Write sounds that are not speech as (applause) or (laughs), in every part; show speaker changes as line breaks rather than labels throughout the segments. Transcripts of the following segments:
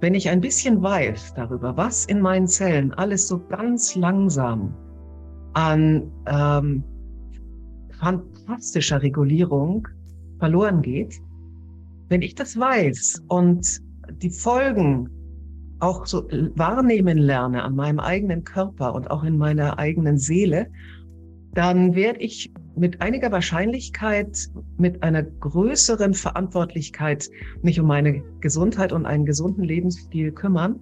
wenn ich ein bisschen weiß darüber, was in meinen Zellen alles so ganz langsam an ähm, fantastischer Regulierung verloren geht, wenn ich das weiß und die Folgen auch so wahrnehmen lerne an meinem eigenen Körper und auch in meiner eigenen Seele, dann werde ich mit einiger Wahrscheinlichkeit, mit einer größeren Verantwortlichkeit mich um meine Gesundheit und einen gesunden Lebensstil kümmern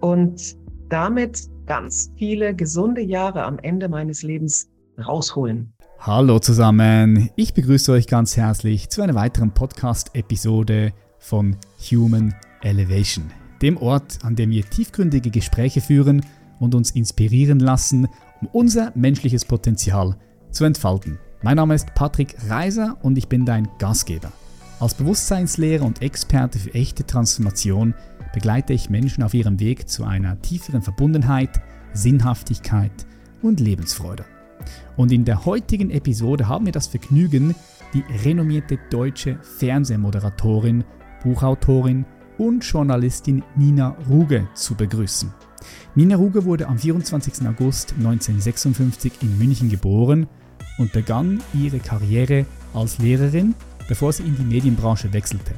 und damit ganz viele gesunde Jahre am Ende meines Lebens rausholen.
Hallo zusammen, ich begrüße euch ganz herzlich zu einer weiteren Podcast-Episode von Human Elevation, dem Ort, an dem wir tiefgründige Gespräche führen und uns inspirieren lassen, um unser menschliches Potenzial zu entfalten. Mein Name ist Patrick Reiser und ich bin dein Gastgeber. Als Bewusstseinslehrer und Experte für echte Transformation begleite ich Menschen auf ihrem Weg zu einer tieferen Verbundenheit, Sinnhaftigkeit und Lebensfreude. Und in der heutigen Episode haben wir das Vergnügen, die renommierte deutsche Fernsehmoderatorin, Buchautorin und Journalistin Nina Ruge zu begrüßen. Nina Ruge wurde am 24. August 1956 in München geboren und begann ihre Karriere als Lehrerin, bevor sie in die Medienbranche wechselte.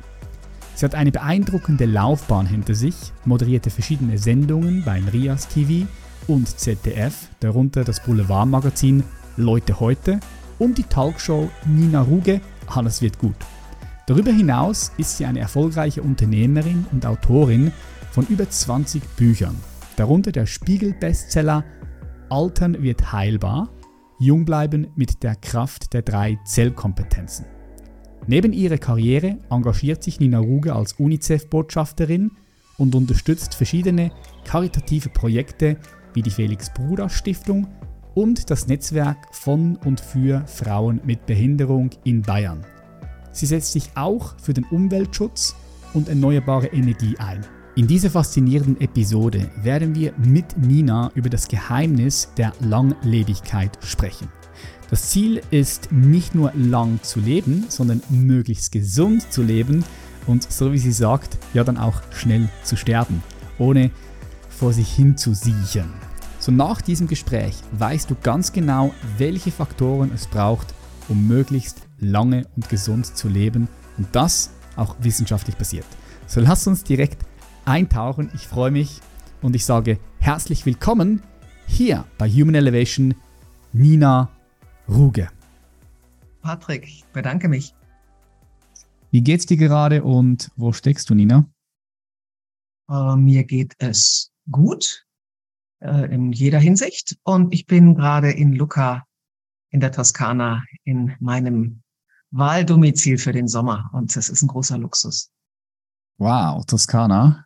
Sie hat eine beeindruckende Laufbahn hinter sich, moderierte verschiedene Sendungen beim Rias TV und ZDF, darunter das Boulevardmagazin Leute heute und die Talkshow Nina Ruge, alles wird gut. Darüber hinaus ist sie eine erfolgreiche Unternehmerin und Autorin von über 20 Büchern, darunter der Spiegel-Bestseller Altern wird heilbar, Jung bleiben mit der Kraft der drei Zellkompetenzen. Neben ihrer Karriere engagiert sich Nina Ruge als UNICEF-Botschafterin und unterstützt verschiedene karitative Projekte wie die Felix Bruder Stiftung und das Netzwerk von und für Frauen mit Behinderung in Bayern. Sie setzt sich auch für den Umweltschutz und erneuerbare Energie ein. In dieser faszinierenden Episode werden wir mit Nina über das Geheimnis der Langlebigkeit sprechen. Das Ziel ist nicht nur lang zu leben, sondern möglichst gesund zu leben und so wie sie sagt, ja dann auch schnell zu sterben, ohne vor sich hin zu siechen. So nach diesem Gespräch weißt du ganz genau, welche Faktoren es braucht, um möglichst lange und gesund zu leben und das auch wissenschaftlich basiert. So lass uns direkt eintauchen. Ich freue mich und ich sage herzlich willkommen hier bei Human Elevation Nina Ruge.
Patrick, ich bedanke mich.
Wie geht's dir gerade und wo steckst du, Nina?
Uh, mir geht es gut äh, in jeder Hinsicht und ich bin gerade in Lucca in der Toskana in meinem Wahldomizil für den Sommer und das ist ein großer Luxus.
Wow, Toskana.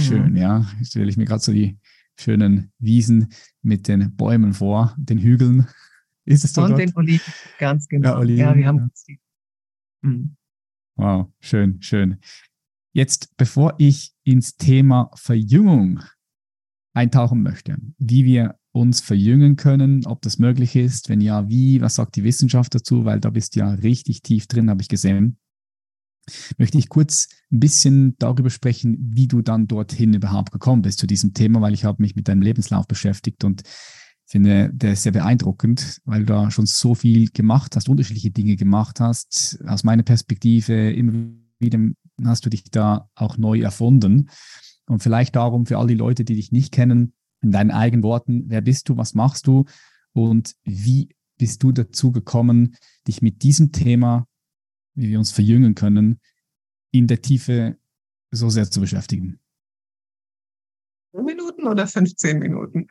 Schön, mhm. ja. Jetzt stelle ich mir gerade so die schönen Wiesen mit den Bäumen vor, den Hügeln. (laughs)
Ist es so? Und dort? den Oliven, ganz genau. Ja, Oliven, ja wir haben ja.
Mhm. Wow, schön, schön. Jetzt, bevor ich ins Thema Verjüngung eintauchen möchte, wie wir uns verjüngen können, ob das möglich ist, wenn ja, wie, was sagt die Wissenschaft dazu, weil da bist du ja richtig tief drin, habe ich gesehen. Möchte ich kurz ein bisschen darüber sprechen, wie du dann dorthin überhaupt gekommen bist zu diesem Thema, weil ich habe mich mit deinem Lebenslauf beschäftigt und finde, der ist sehr beeindruckend, weil du da schon so viel gemacht hast, unterschiedliche Dinge gemacht hast. Aus meiner Perspektive immer wieder hast du dich da auch neu erfunden. Und vielleicht darum für all die Leute, die dich nicht kennen, in deinen eigenen Worten, wer bist du, was machst du und wie bist du dazu gekommen, dich mit diesem Thema, wie wir uns verjüngen können, in der Tiefe so sehr zu beschäftigen?
Minuten oder 15 Minuten?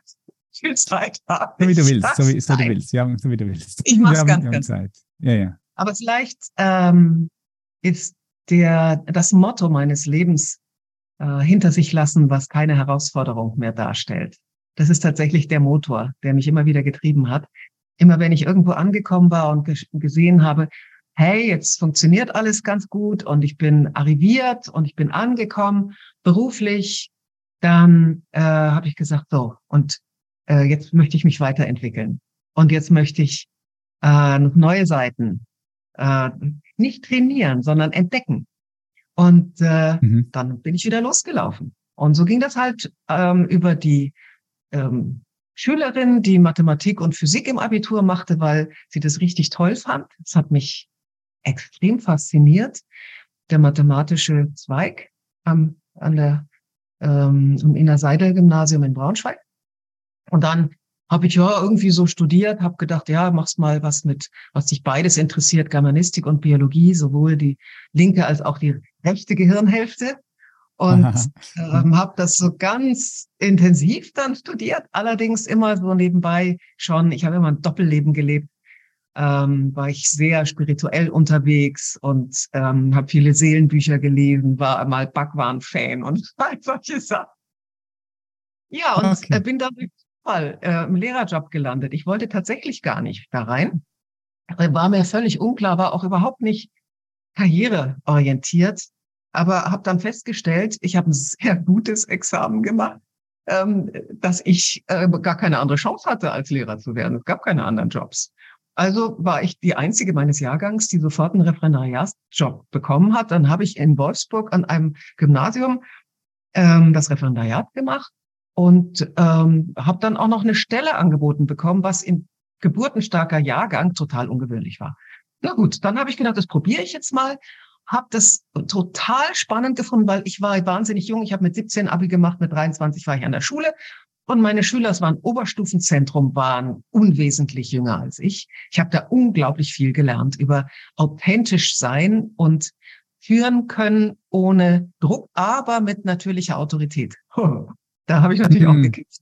viel Zeit
habe. So wie du willst, so wie, so du willst. Ja, so wie du willst.
Ich mache es ganz, ganz
Zeit. Ja, ja.
Aber vielleicht ähm, ist der, das Motto meines Lebens äh, hinter sich lassen, was keine Herausforderung mehr darstellt. Das ist tatsächlich der Motor, der mich immer wieder getrieben hat. Immer wenn ich irgendwo angekommen war und gesehen habe, hey, jetzt funktioniert alles ganz gut und ich bin arriviert und ich bin angekommen beruflich, dann äh, habe ich gesagt, so, und äh, jetzt möchte ich mich weiterentwickeln. Und jetzt möchte ich äh, neue Seiten äh, nicht trainieren, sondern entdecken. Und äh, mhm. dann bin ich wieder losgelaufen. Und so ging das halt ähm, über die ähm, Schülerin, die Mathematik und Physik im Abitur machte, weil sie das richtig toll fand. Das hat mich extrem fasziniert. Der mathematische Zweig am, an der ähm, im Inner-Seidel-Gymnasium in Braunschweig. Und dann habe ich ja irgendwie so studiert, habe gedacht, ja, machst mal was mit, was dich beides interessiert, Germanistik und Biologie, sowohl die linke als auch die rechte Gehirnhälfte. Und (laughs) ähm, habe das so ganz intensiv dann studiert, allerdings immer so nebenbei schon. Ich habe immer ein Doppelleben gelebt. Ähm, war ich sehr spirituell unterwegs und ähm, habe viele Seelenbücher gelesen, war mal Bhagwan-Fan und (laughs) all solche Sachen. Ja, und okay. äh, bin dann Fall äh, im Lehrerjob gelandet. Ich wollte tatsächlich gar nicht da rein. War mir völlig unklar, war auch überhaupt nicht karriereorientiert, aber habe dann festgestellt, ich habe ein (laughs) sehr gutes Examen gemacht, ähm, dass ich äh, gar keine andere Chance hatte, als Lehrer zu werden. Es gab keine anderen Jobs. Also war ich die einzige meines Jahrgangs, die sofort einen Referendariatsjob bekommen hat. Dann habe ich in Wolfsburg an einem Gymnasium ähm, das Referendariat gemacht und ähm, habe dann auch noch eine Stelle angeboten bekommen, was in geburtenstarker Jahrgang total ungewöhnlich war. Na gut, dann habe ich gedacht, das probiere ich jetzt mal. Habe das total spannend gefunden, weil ich war wahnsinnig jung. Ich habe mit 17 Abi gemacht, mit 23 war ich an der Schule. Und meine Schüler, es war ein Oberstufenzentrum, waren unwesentlich jünger als ich. Ich habe da unglaublich viel gelernt über authentisch sein und führen können ohne Druck, aber mit natürlicher Autorität. Da habe ich natürlich mhm. auch gekickt.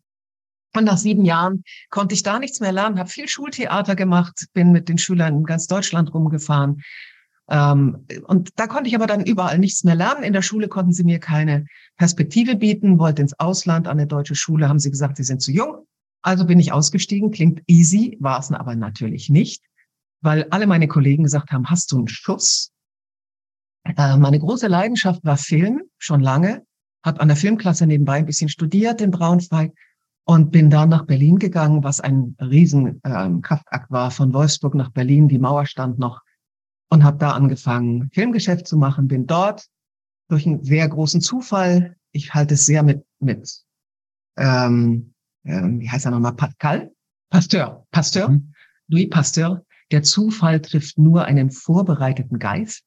Und nach sieben Jahren konnte ich da nichts mehr lernen, habe viel Schultheater gemacht, bin mit den Schülern in ganz Deutschland rumgefahren. Ähm, und da konnte ich aber dann überall nichts mehr lernen. In der Schule konnten sie mir keine Perspektive bieten, wollte ins Ausland an eine deutsche Schule, haben sie gesagt, sie sind zu jung. Also bin ich ausgestiegen, klingt easy, war es aber natürlich nicht, weil alle meine Kollegen gesagt haben, hast du einen Schuss? Äh, meine große Leidenschaft war Film, schon lange habe an der Filmklasse nebenbei ein bisschen studiert in Braunschweig und bin dann nach Berlin gegangen, was ein riesen ähm, war, von Wolfsburg nach Berlin, die Mauer stand noch und habe da angefangen, Filmgeschäft zu machen, bin dort durch einen sehr großen Zufall, ich halte es sehr mit, mit ähm, ähm, wie heißt er nochmal, Pascal? Pasteur, Pasteur, mhm. Louis Pasteur, der Zufall trifft nur einen vorbereiteten Geist.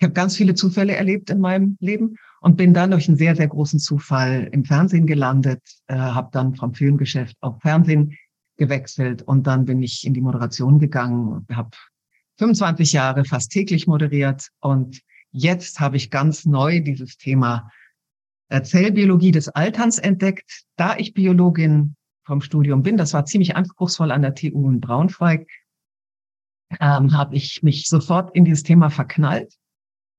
Ich habe ganz viele Zufälle erlebt in meinem Leben und bin dann durch einen sehr, sehr großen Zufall im Fernsehen gelandet, äh, habe dann vom Filmgeschäft auf Fernsehen gewechselt und dann bin ich in die Moderation gegangen und habe 25 Jahre fast täglich moderiert und jetzt habe ich ganz neu dieses Thema äh, Zellbiologie des Alterns entdeckt, da ich Biologin vom Studium bin. Das war ziemlich anspruchsvoll an der TU in Braunschweig. Ähm, habe ich mich sofort in dieses Thema verknallt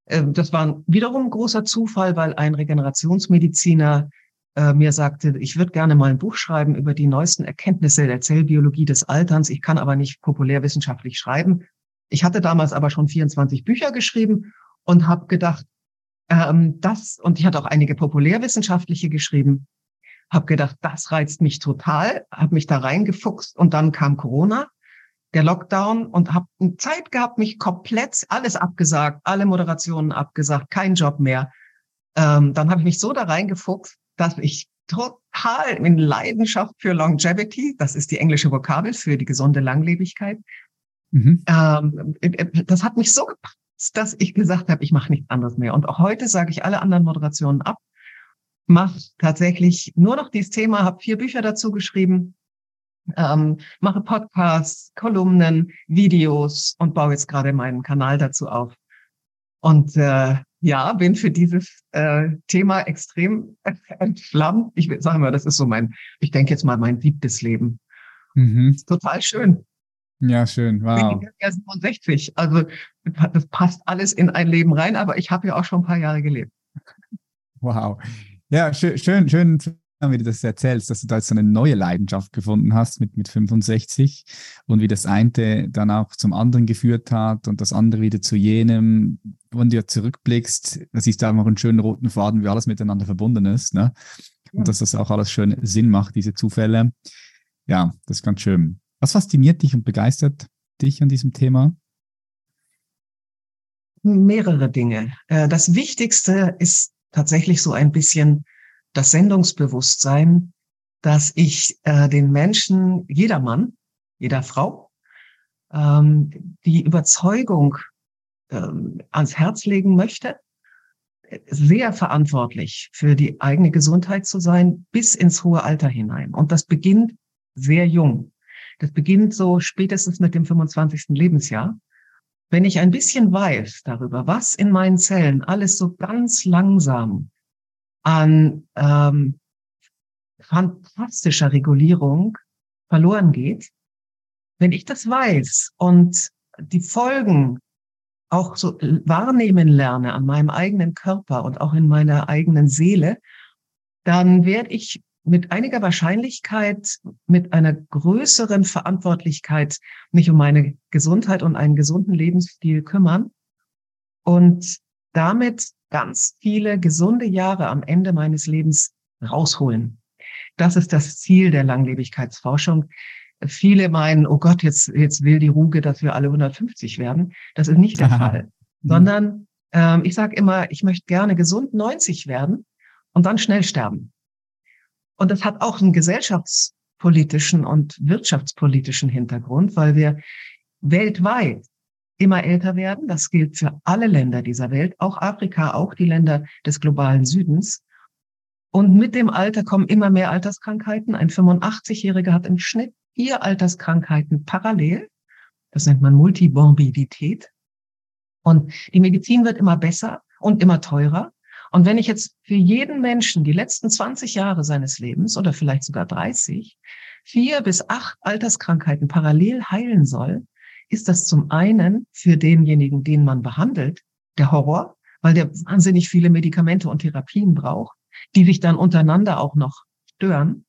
ähm, das war wiederum ein großer Zufall, weil ein Regenerationsmediziner äh, mir sagte, ich würde gerne mal ein Buch schreiben über die neuesten Erkenntnisse der Zellbiologie des Alterns. Ich kann aber nicht populärwissenschaftlich schreiben. Ich hatte damals aber schon 24 Bücher geschrieben und habe gedacht, ähm, das, und ich hatte auch einige populärwissenschaftliche geschrieben, habe gedacht, das reizt mich total, habe mich da reingefuchst und dann kam Corona der Lockdown und habe Zeit gehabt, mich komplett alles abgesagt, alle Moderationen abgesagt, kein Job mehr. Ähm, dann habe ich mich so da reingefuchst, dass ich total in Leidenschaft für Longevity, das ist die englische Vokabel für die gesunde Langlebigkeit, mhm. ähm, äh, das hat mich so gepasst, dass ich gesagt habe, ich mache nichts anderes mehr. Und auch heute sage ich alle anderen Moderationen ab, mache tatsächlich nur noch dieses Thema, habe vier Bücher dazu geschrieben, ähm, mache Podcasts, Kolumnen, Videos und baue jetzt gerade meinen Kanal dazu auf. Und äh, ja, bin für dieses äh, Thema extrem (laughs) entflammt. Ich sage mal, das ist so mein, ich denke jetzt mal mein siebtes Leben. Mhm. total schön.
Ja, schön. Wow. Ich bin
ja 67. Also das passt alles in ein Leben rein, aber ich habe ja auch schon ein paar Jahre gelebt.
Wow. Ja, schön, schön, schön wie du das erzählst, dass du da jetzt so eine neue Leidenschaft gefunden hast mit, mit 65 und wie das eine dann auch zum anderen geführt hat und das andere wieder zu jenem, wenn du ja zurückblickst, da siehst du einfach einen schönen roten Faden, wie alles miteinander verbunden ist. Ne? Und ja. dass das auch alles schön Sinn macht, diese Zufälle. Ja, das ist ganz schön. Was fasziniert dich und begeistert dich an diesem Thema?
mehrere Dinge. Äh, das Wichtigste ist tatsächlich so ein bisschen das Sendungsbewusstsein, dass ich äh, den Menschen, jeder Mann, jeder Frau, ähm, die Überzeugung ähm, ans Herz legen möchte, sehr verantwortlich für die eigene Gesundheit zu sein, bis ins hohe Alter hinein. Und das beginnt sehr jung. Das beginnt so spätestens mit dem 25. Lebensjahr. Wenn ich ein bisschen weiß darüber, was in meinen Zellen alles so ganz langsam an ähm, fantastischer Regulierung verloren geht, wenn ich das weiß und die Folgen auch so wahrnehmen lerne an meinem eigenen Körper und auch in meiner eigenen Seele, dann werde ich mit einiger Wahrscheinlichkeit, mit einer größeren Verantwortlichkeit mich um meine Gesundheit und einen gesunden Lebensstil kümmern und damit ganz viele gesunde Jahre am Ende meines Lebens rausholen. Das ist das Ziel der Langlebigkeitsforschung. Viele meinen, oh Gott, jetzt, jetzt will die Ruge, dass wir alle 150 werden. Das ist nicht der Fall, mhm. sondern ähm, ich sage immer, ich möchte gerne gesund 90 werden und dann schnell sterben. Und das hat auch einen gesellschaftspolitischen und wirtschaftspolitischen Hintergrund, weil wir weltweit immer älter werden. Das gilt für alle Länder dieser Welt, auch Afrika, auch die Länder des globalen Südens. Und mit dem Alter kommen immer mehr Alterskrankheiten. Ein 85-Jähriger hat im Schnitt vier Alterskrankheiten parallel. Das nennt man Multimorbidität. Und die Medizin wird immer besser und immer teurer. Und wenn ich jetzt für jeden Menschen die letzten 20 Jahre seines Lebens oder vielleicht sogar 30 vier bis acht Alterskrankheiten parallel heilen soll, ist das zum einen für denjenigen, den man behandelt, der Horror, weil der wahnsinnig viele Medikamente und Therapien braucht, die sich dann untereinander auch noch stören.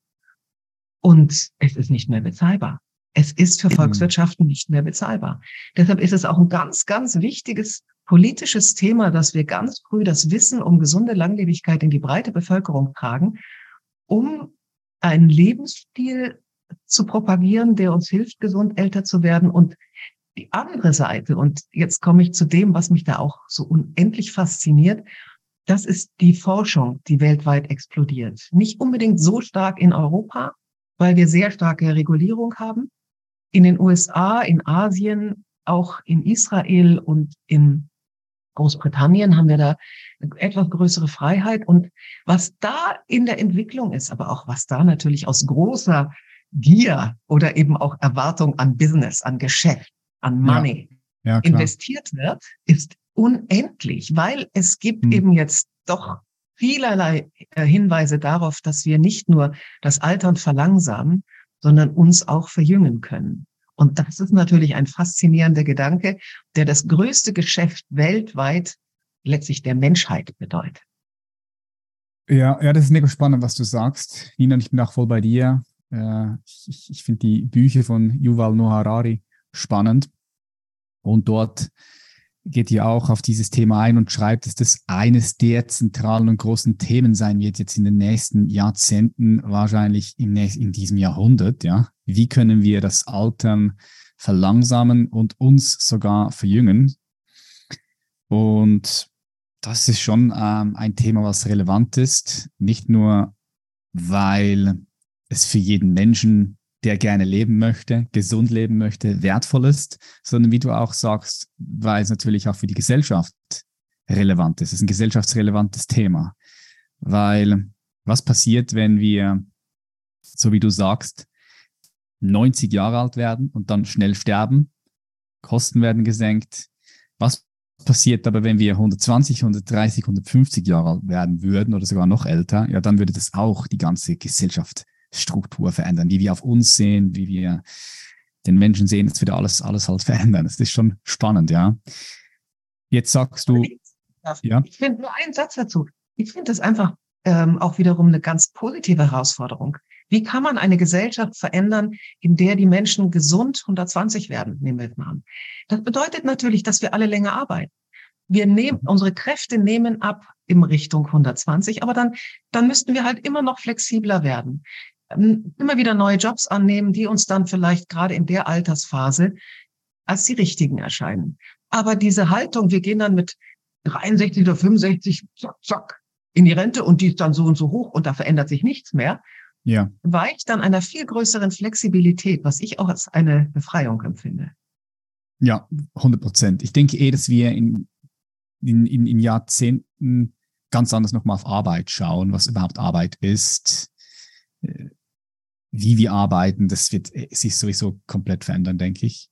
Und es ist nicht mehr bezahlbar. Es ist für Volkswirtschaften nicht mehr bezahlbar. Deshalb ist es auch ein ganz, ganz wichtiges politisches Thema, dass wir ganz früh das Wissen um gesunde Langlebigkeit in die breite Bevölkerung tragen, um einen Lebensstil zu propagieren, der uns hilft, gesund älter zu werden. Und die andere Seite, und jetzt komme ich zu dem, was mich da auch so unendlich fasziniert, das ist die Forschung, die weltweit explodiert. Nicht unbedingt so stark in Europa, weil wir sehr starke Regulierung haben. In den USA, in Asien, auch in Israel und in Großbritannien haben wir da etwas größere Freiheit. Und was da in der Entwicklung ist, aber auch was da natürlich aus großer Gier oder eben auch Erwartung an Business, an Geschäft, an Money ja. Ja, investiert wird, ist unendlich, weil es gibt hm. eben jetzt doch vielerlei äh, Hinweise darauf, dass wir nicht nur das Altern verlangsamen, sondern uns auch verjüngen können. Und das ist natürlich ein faszinierender Gedanke, der das größte Geschäft weltweit letztlich der Menschheit bedeutet.
Ja, ja, das ist mega spannend, was du sagst. Nina, ich bin auch voll bei dir. Äh, ich ich finde die Bücher von Yuval Noah Harari spannend. Und dort geht ja auch auf dieses Thema ein und schreibt, dass das eines der zentralen und großen Themen sein wird jetzt in den nächsten Jahrzehnten, wahrscheinlich im nächsten, in diesem Jahrhundert. Ja, wie können wir das Altern verlangsamen und uns sogar verjüngen? Und das ist schon ähm, ein Thema, was relevant ist, nicht nur weil es für jeden Menschen der gerne leben möchte, gesund leben möchte, wertvoll ist, sondern wie du auch sagst, weil es natürlich auch für die Gesellschaft relevant ist. Es ist ein gesellschaftsrelevantes Thema, weil was passiert, wenn wir, so wie du sagst, 90 Jahre alt werden und dann schnell sterben, Kosten werden gesenkt. Was passiert aber, wenn wir 120, 130, 150 Jahre alt werden würden oder sogar noch älter? Ja, dann würde das auch die ganze Gesellschaft Struktur verändern, wie wir auf uns sehen, wie wir den Menschen sehen, das wird alles, alles halt verändern. Das ist schon spannend, ja. Jetzt sagst du.
Ja. Ich finde nur einen Satz dazu. Ich finde das einfach ähm, auch wiederum eine ganz positive Herausforderung. Wie kann man eine Gesellschaft verändern, in der die Menschen gesund 120 werden, nehmen wir mal an. Das bedeutet natürlich, dass wir alle länger arbeiten. Wir nehmen, mhm. unsere Kräfte nehmen ab in Richtung 120, aber dann, dann müssten wir halt immer noch flexibler werden. Ähm, immer wieder neue Jobs annehmen, die uns dann vielleicht gerade in der Altersphase als die richtigen erscheinen. Aber diese Haltung, wir gehen dann mit 63 oder 65, zack, zack, in die Rente und die ist dann so und so hoch und da verändert sich nichts mehr. Ja. Weicht dann einer viel größeren Flexibilität, was ich auch als eine Befreiung empfinde.
Ja, 100 Prozent. Ich denke eh, dass wir in, in, in, in Jahrzehnten ganz anders nochmal auf Arbeit schauen, was überhaupt Arbeit ist, äh, wie wir arbeiten. Das wird äh, sich sowieso komplett verändern, denke ich.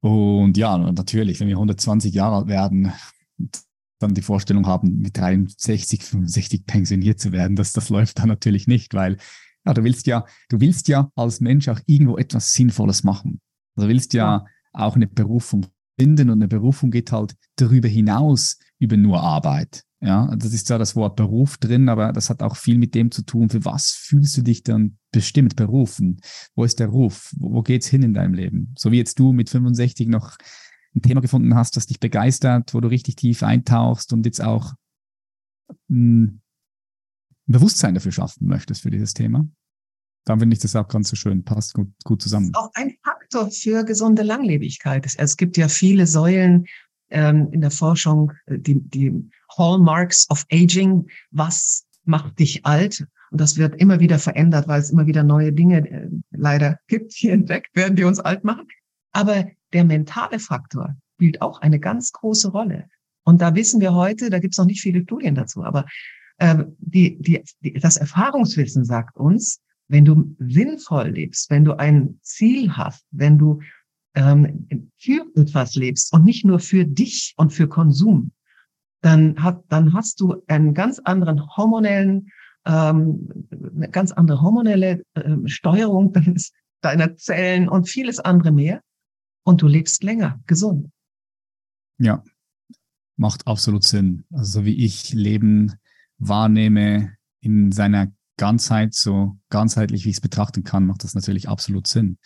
Und ja, natürlich, wenn wir 120 Jahre alt werden, dann die Vorstellung haben, mit 63, 65 pensioniert zu werden, dass das läuft dann natürlich nicht, weil ja, du willst ja, du willst ja als Mensch auch irgendwo etwas Sinnvolles machen. Also du willst ja, ja. auch eine Berufung finden und eine Berufung geht halt darüber hinaus über nur Arbeit. Ja, das ist ja das Wort Beruf drin, aber das hat auch viel mit dem zu tun, für was fühlst du dich dann bestimmt berufen? Wo ist der Ruf? Wo, wo geht's hin in deinem Leben? So wie jetzt du mit 65 noch ein Thema gefunden hast, das dich begeistert, wo du richtig tief eintauchst und jetzt auch hm, ein Bewusstsein dafür schaffen möchtest für dieses Thema. Dann finde ich das auch ganz so schön, passt gut, gut zusammen.
Auch ein Faktor für gesunde Langlebigkeit. Es gibt ja viele Säulen ähm, in der Forschung, die, die Hallmarks of Aging. Was macht dich alt? Und das wird immer wieder verändert, weil es immer wieder neue Dinge äh, leider gibt, die (laughs) entdeckt werden, die uns alt machen. Aber der mentale Faktor spielt auch eine ganz große Rolle. Und da wissen wir heute, da gibt es noch nicht viele Studien dazu, aber äh, die, die, die, das Erfahrungswissen sagt uns, wenn du sinnvoll lebst, wenn du ein Ziel hast, wenn du ähm, für etwas lebst und nicht nur für dich und für Konsum, dann, hat, dann hast du einen ganz anderen hormonellen, ähm, eine ganz andere hormonelle ähm, Steuerung deiner Zellen und vieles andere mehr und du lebst länger gesund.
Ja, macht absolut Sinn. Also wie ich Leben wahrnehme in seiner Ganzheit, so ganzheitlich wie ich es betrachten kann, macht das natürlich absolut Sinn.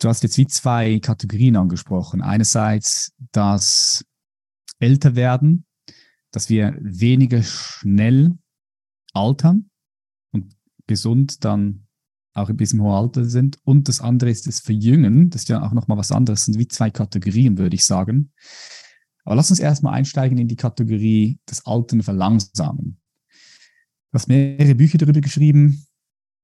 Du hast jetzt wie zwei Kategorien angesprochen. Einerseits das Älterwerden, dass wir weniger schnell altern und gesund dann auch ein bisschen hoher Alter sind. Und das andere ist das Verjüngen. Das ist ja auch nochmal was anderes. Das sind wie zwei Kategorien, würde ich sagen. Aber lass uns erstmal einsteigen in die Kategorie das Altern verlangsamen. Du hast mehrere Bücher darüber geschrieben,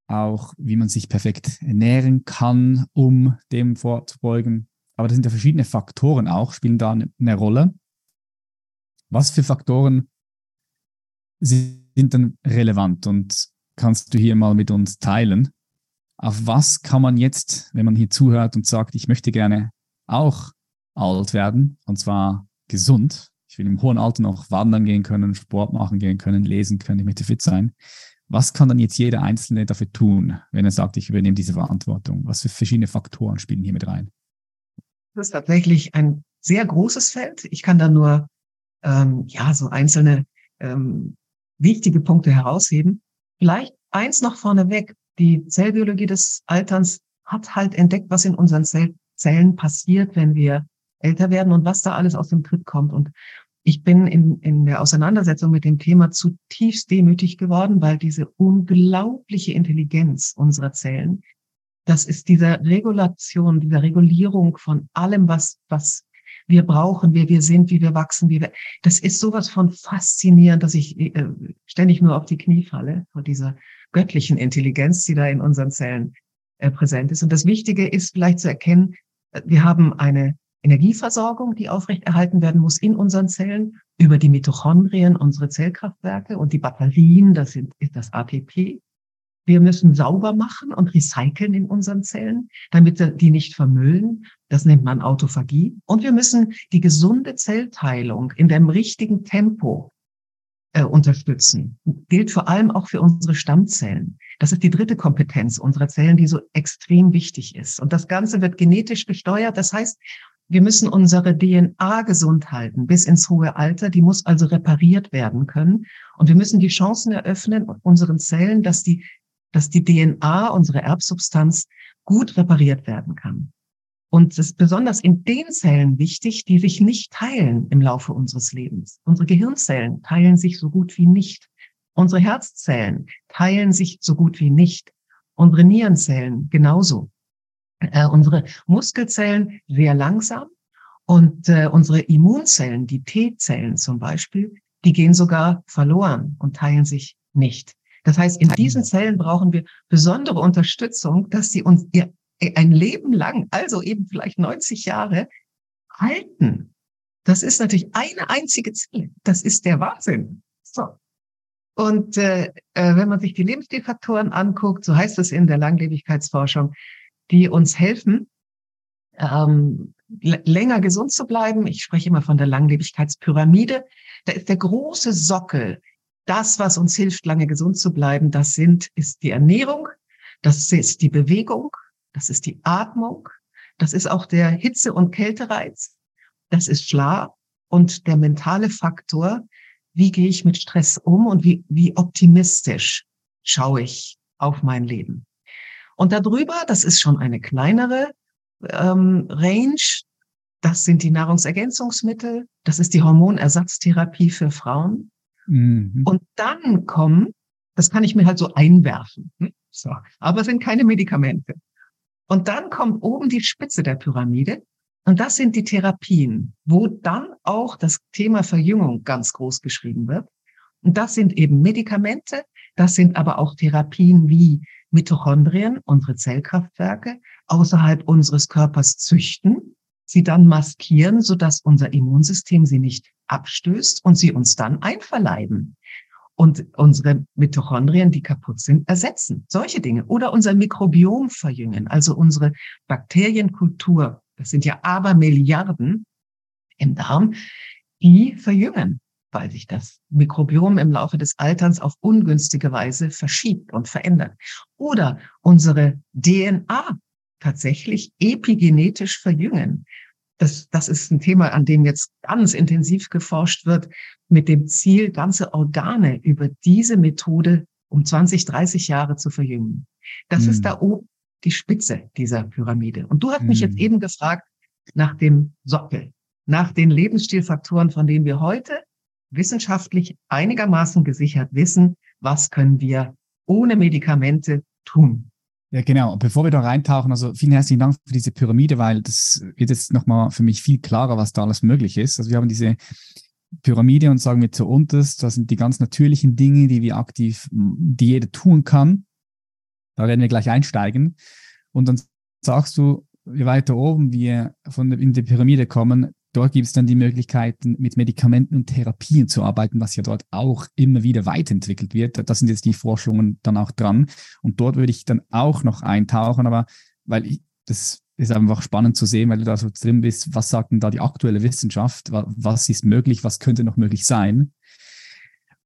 auch wie man sich perfekt ernähren kann, um dem vorzubeugen. Aber das sind ja verschiedene Faktoren auch, spielen da eine Rolle. Was für Faktoren sind dann relevant und kannst du hier mal mit uns teilen? auf was kann man jetzt, wenn man hier zuhört und sagt, ich möchte gerne auch alt werden, und zwar gesund. Ich will im hohen Alter noch wandern gehen können, Sport machen gehen können, lesen können, ich möchte fit sein. Was kann dann jetzt jeder Einzelne dafür tun, wenn er sagt, ich übernehme diese Verantwortung? Was für verschiedene Faktoren spielen hier mit rein?
Das ist tatsächlich ein sehr großes Feld. Ich kann da nur ähm, ja so einzelne ähm, wichtige Punkte herausheben. Vielleicht eins noch vorneweg die Zellbiologie des Alterns hat halt entdeckt, was in unseren Zellen passiert, wenn wir älter werden und was da alles aus dem Tritt kommt. Und ich bin in, in der Auseinandersetzung mit dem Thema zutiefst demütig geworden, weil diese unglaubliche Intelligenz unserer Zellen, das ist diese Regulation, diese Regulierung von allem, was, was wir brauchen, wer wir sind, wie wir wachsen, wie wir, das ist sowas von faszinierend, dass ich äh, ständig nur auf die Knie falle vor dieser göttlichen Intelligenz, die da in unseren Zellen äh, präsent ist. Und das Wichtige ist vielleicht zu erkennen, äh, wir haben eine Energieversorgung, die aufrechterhalten werden muss in unseren Zellen über die Mitochondrien, unsere Zellkraftwerke und die Batterien, das sind, das ATP. Wir müssen sauber machen und recyceln in unseren Zellen, damit die nicht vermüllen. Das nennt man Autophagie. Und wir müssen die gesunde Zellteilung in dem richtigen Tempo äh, unterstützen. Gilt vor allem auch für unsere Stammzellen. Das ist die dritte Kompetenz unserer Zellen, die so extrem wichtig ist. Und das Ganze wird genetisch gesteuert. Das heißt, wir müssen unsere DNA gesund halten bis ins hohe Alter. Die muss also repariert werden können. Und wir müssen die Chancen eröffnen unseren Zellen, dass die, dass die DNA, unsere Erbsubstanz, gut repariert werden kann. Und das ist besonders in den Zellen wichtig, die sich nicht teilen im Laufe unseres Lebens. Unsere Gehirnzellen teilen sich so gut wie nicht. Unsere Herzzellen teilen sich so gut wie nicht. Unsere Nierenzellen genauso. Äh, unsere Muskelzellen sehr langsam Und äh, unsere Immunzellen, die T-Zellen zum Beispiel, die gehen sogar verloren und teilen sich nicht. Das heißt, in diesen Zellen brauchen wir besondere Unterstützung, dass sie uns ihr, ein Leben lang, also eben vielleicht 90 Jahre, halten. Das ist natürlich eine einzige Zelle. Das ist der Wahnsinn. So. Und äh, äh wenn man sich die Lebensstilfaktoren anguckt, so heißt es in der Langlebigkeitsforschung, die uns helfen, ähm, länger gesund zu bleiben. Ich spreche immer von der Langlebigkeitspyramide. Da ist der große Sockel. Das, was uns hilft, lange gesund zu bleiben, das sind, ist die Ernährung, das ist die Bewegung, das ist die Atmung, das ist auch der Hitze- und Kältereiz, das ist Schlaf und der mentale Faktor, wie gehe ich mit Stress um und wie, wie optimistisch schaue ich auf mein Leben. Und darüber, das ist schon eine kleinere ähm, Range. Das sind die Nahrungsergänzungsmittel, das ist die Hormonersatztherapie für Frauen. Mhm. Und dann kommen, das kann ich mir halt so einwerfen, hm? so, aber es sind keine Medikamente. Und dann kommt oben die Spitze der Pyramide und das sind die Therapien, wo dann auch das Thema Verjüngung ganz groß geschrieben wird. Und das sind eben Medikamente, das sind aber auch Therapien wie Mitochondrien, unsere Zellkraftwerke, außerhalb unseres Körpers züchten, sie dann maskieren, sodass unser Immunsystem sie nicht abstößt und sie uns dann einverleiben und unsere Mitochondrien, die kaputt sind, ersetzen. Solche Dinge. Oder unser Mikrobiom verjüngen, also unsere Bakterienkultur. Das sind ja Abermilliarden im Darm, die verjüngen weil sich das Mikrobiom im Laufe des Alterns auf ungünstige Weise verschiebt und verändert. Oder unsere DNA tatsächlich epigenetisch verjüngen. Das, das ist ein Thema, an dem jetzt ganz intensiv geforscht wird, mit dem Ziel, ganze Organe über diese Methode um 20, 30 Jahre zu verjüngen. Das hm. ist da oben die Spitze dieser Pyramide. Und du hast hm. mich jetzt hm. eben gefragt nach dem Sockel, nach den Lebensstilfaktoren, von denen wir heute wissenschaftlich einigermaßen gesichert wissen, was können wir ohne Medikamente tun.
Ja, genau. Bevor wir da reintauchen, also vielen herzlichen Dank für diese Pyramide, weil das wird jetzt nochmal für mich viel klarer, was da alles möglich ist. Also wir haben diese Pyramide und sagen wir zu unterst, das sind die ganz natürlichen Dinge, die wir aktiv, die jeder tun kann. Da werden wir gleich einsteigen. Und dann sagst du, je weiter oben wir von in die Pyramide kommen, Dort gibt es dann die Möglichkeiten, mit Medikamenten und Therapien zu arbeiten, was ja dort auch immer wieder weiterentwickelt wird. Das sind jetzt die Forschungen dann auch dran. Und dort würde ich dann auch noch eintauchen, aber weil ich, das ist einfach spannend zu sehen, weil du da so drin bist, was sagt denn da die aktuelle Wissenschaft? Was ist möglich? Was könnte noch möglich sein?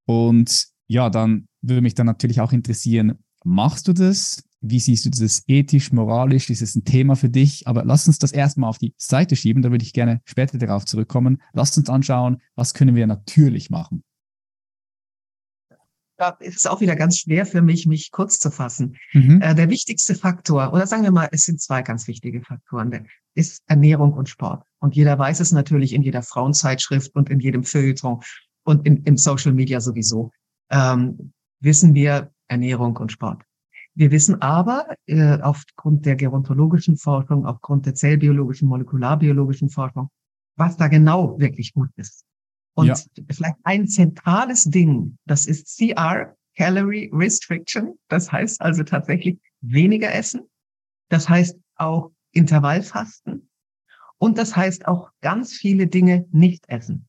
Und ja, dann würde mich dann natürlich auch interessieren, machst du das? Wie siehst du das ethisch, moralisch? Ist es ein Thema für dich? Aber lass uns das erstmal auf die Seite schieben, da würde ich gerne später darauf zurückkommen. Lass uns anschauen, was können wir natürlich machen.
Da ist es auch wieder ganz schwer für mich, mich kurz zu fassen. Mhm. Äh, der wichtigste Faktor, oder sagen wir mal, es sind zwei ganz wichtige Faktoren, ist Ernährung und Sport. Und jeder weiß es natürlich in jeder Frauenzeitschrift und in jedem Feuilleton und in, in Social Media sowieso. Ähm, wissen wir Ernährung und Sport. Wir wissen aber äh, aufgrund der gerontologischen Forschung, aufgrund der zellbiologischen, molekularbiologischen Forschung, was da genau wirklich gut ist. Und ja. vielleicht ein zentrales Ding, das ist CR, Calorie Restriction. Das heißt also tatsächlich weniger essen. Das heißt auch Intervallfasten. Und das heißt auch ganz viele Dinge nicht essen.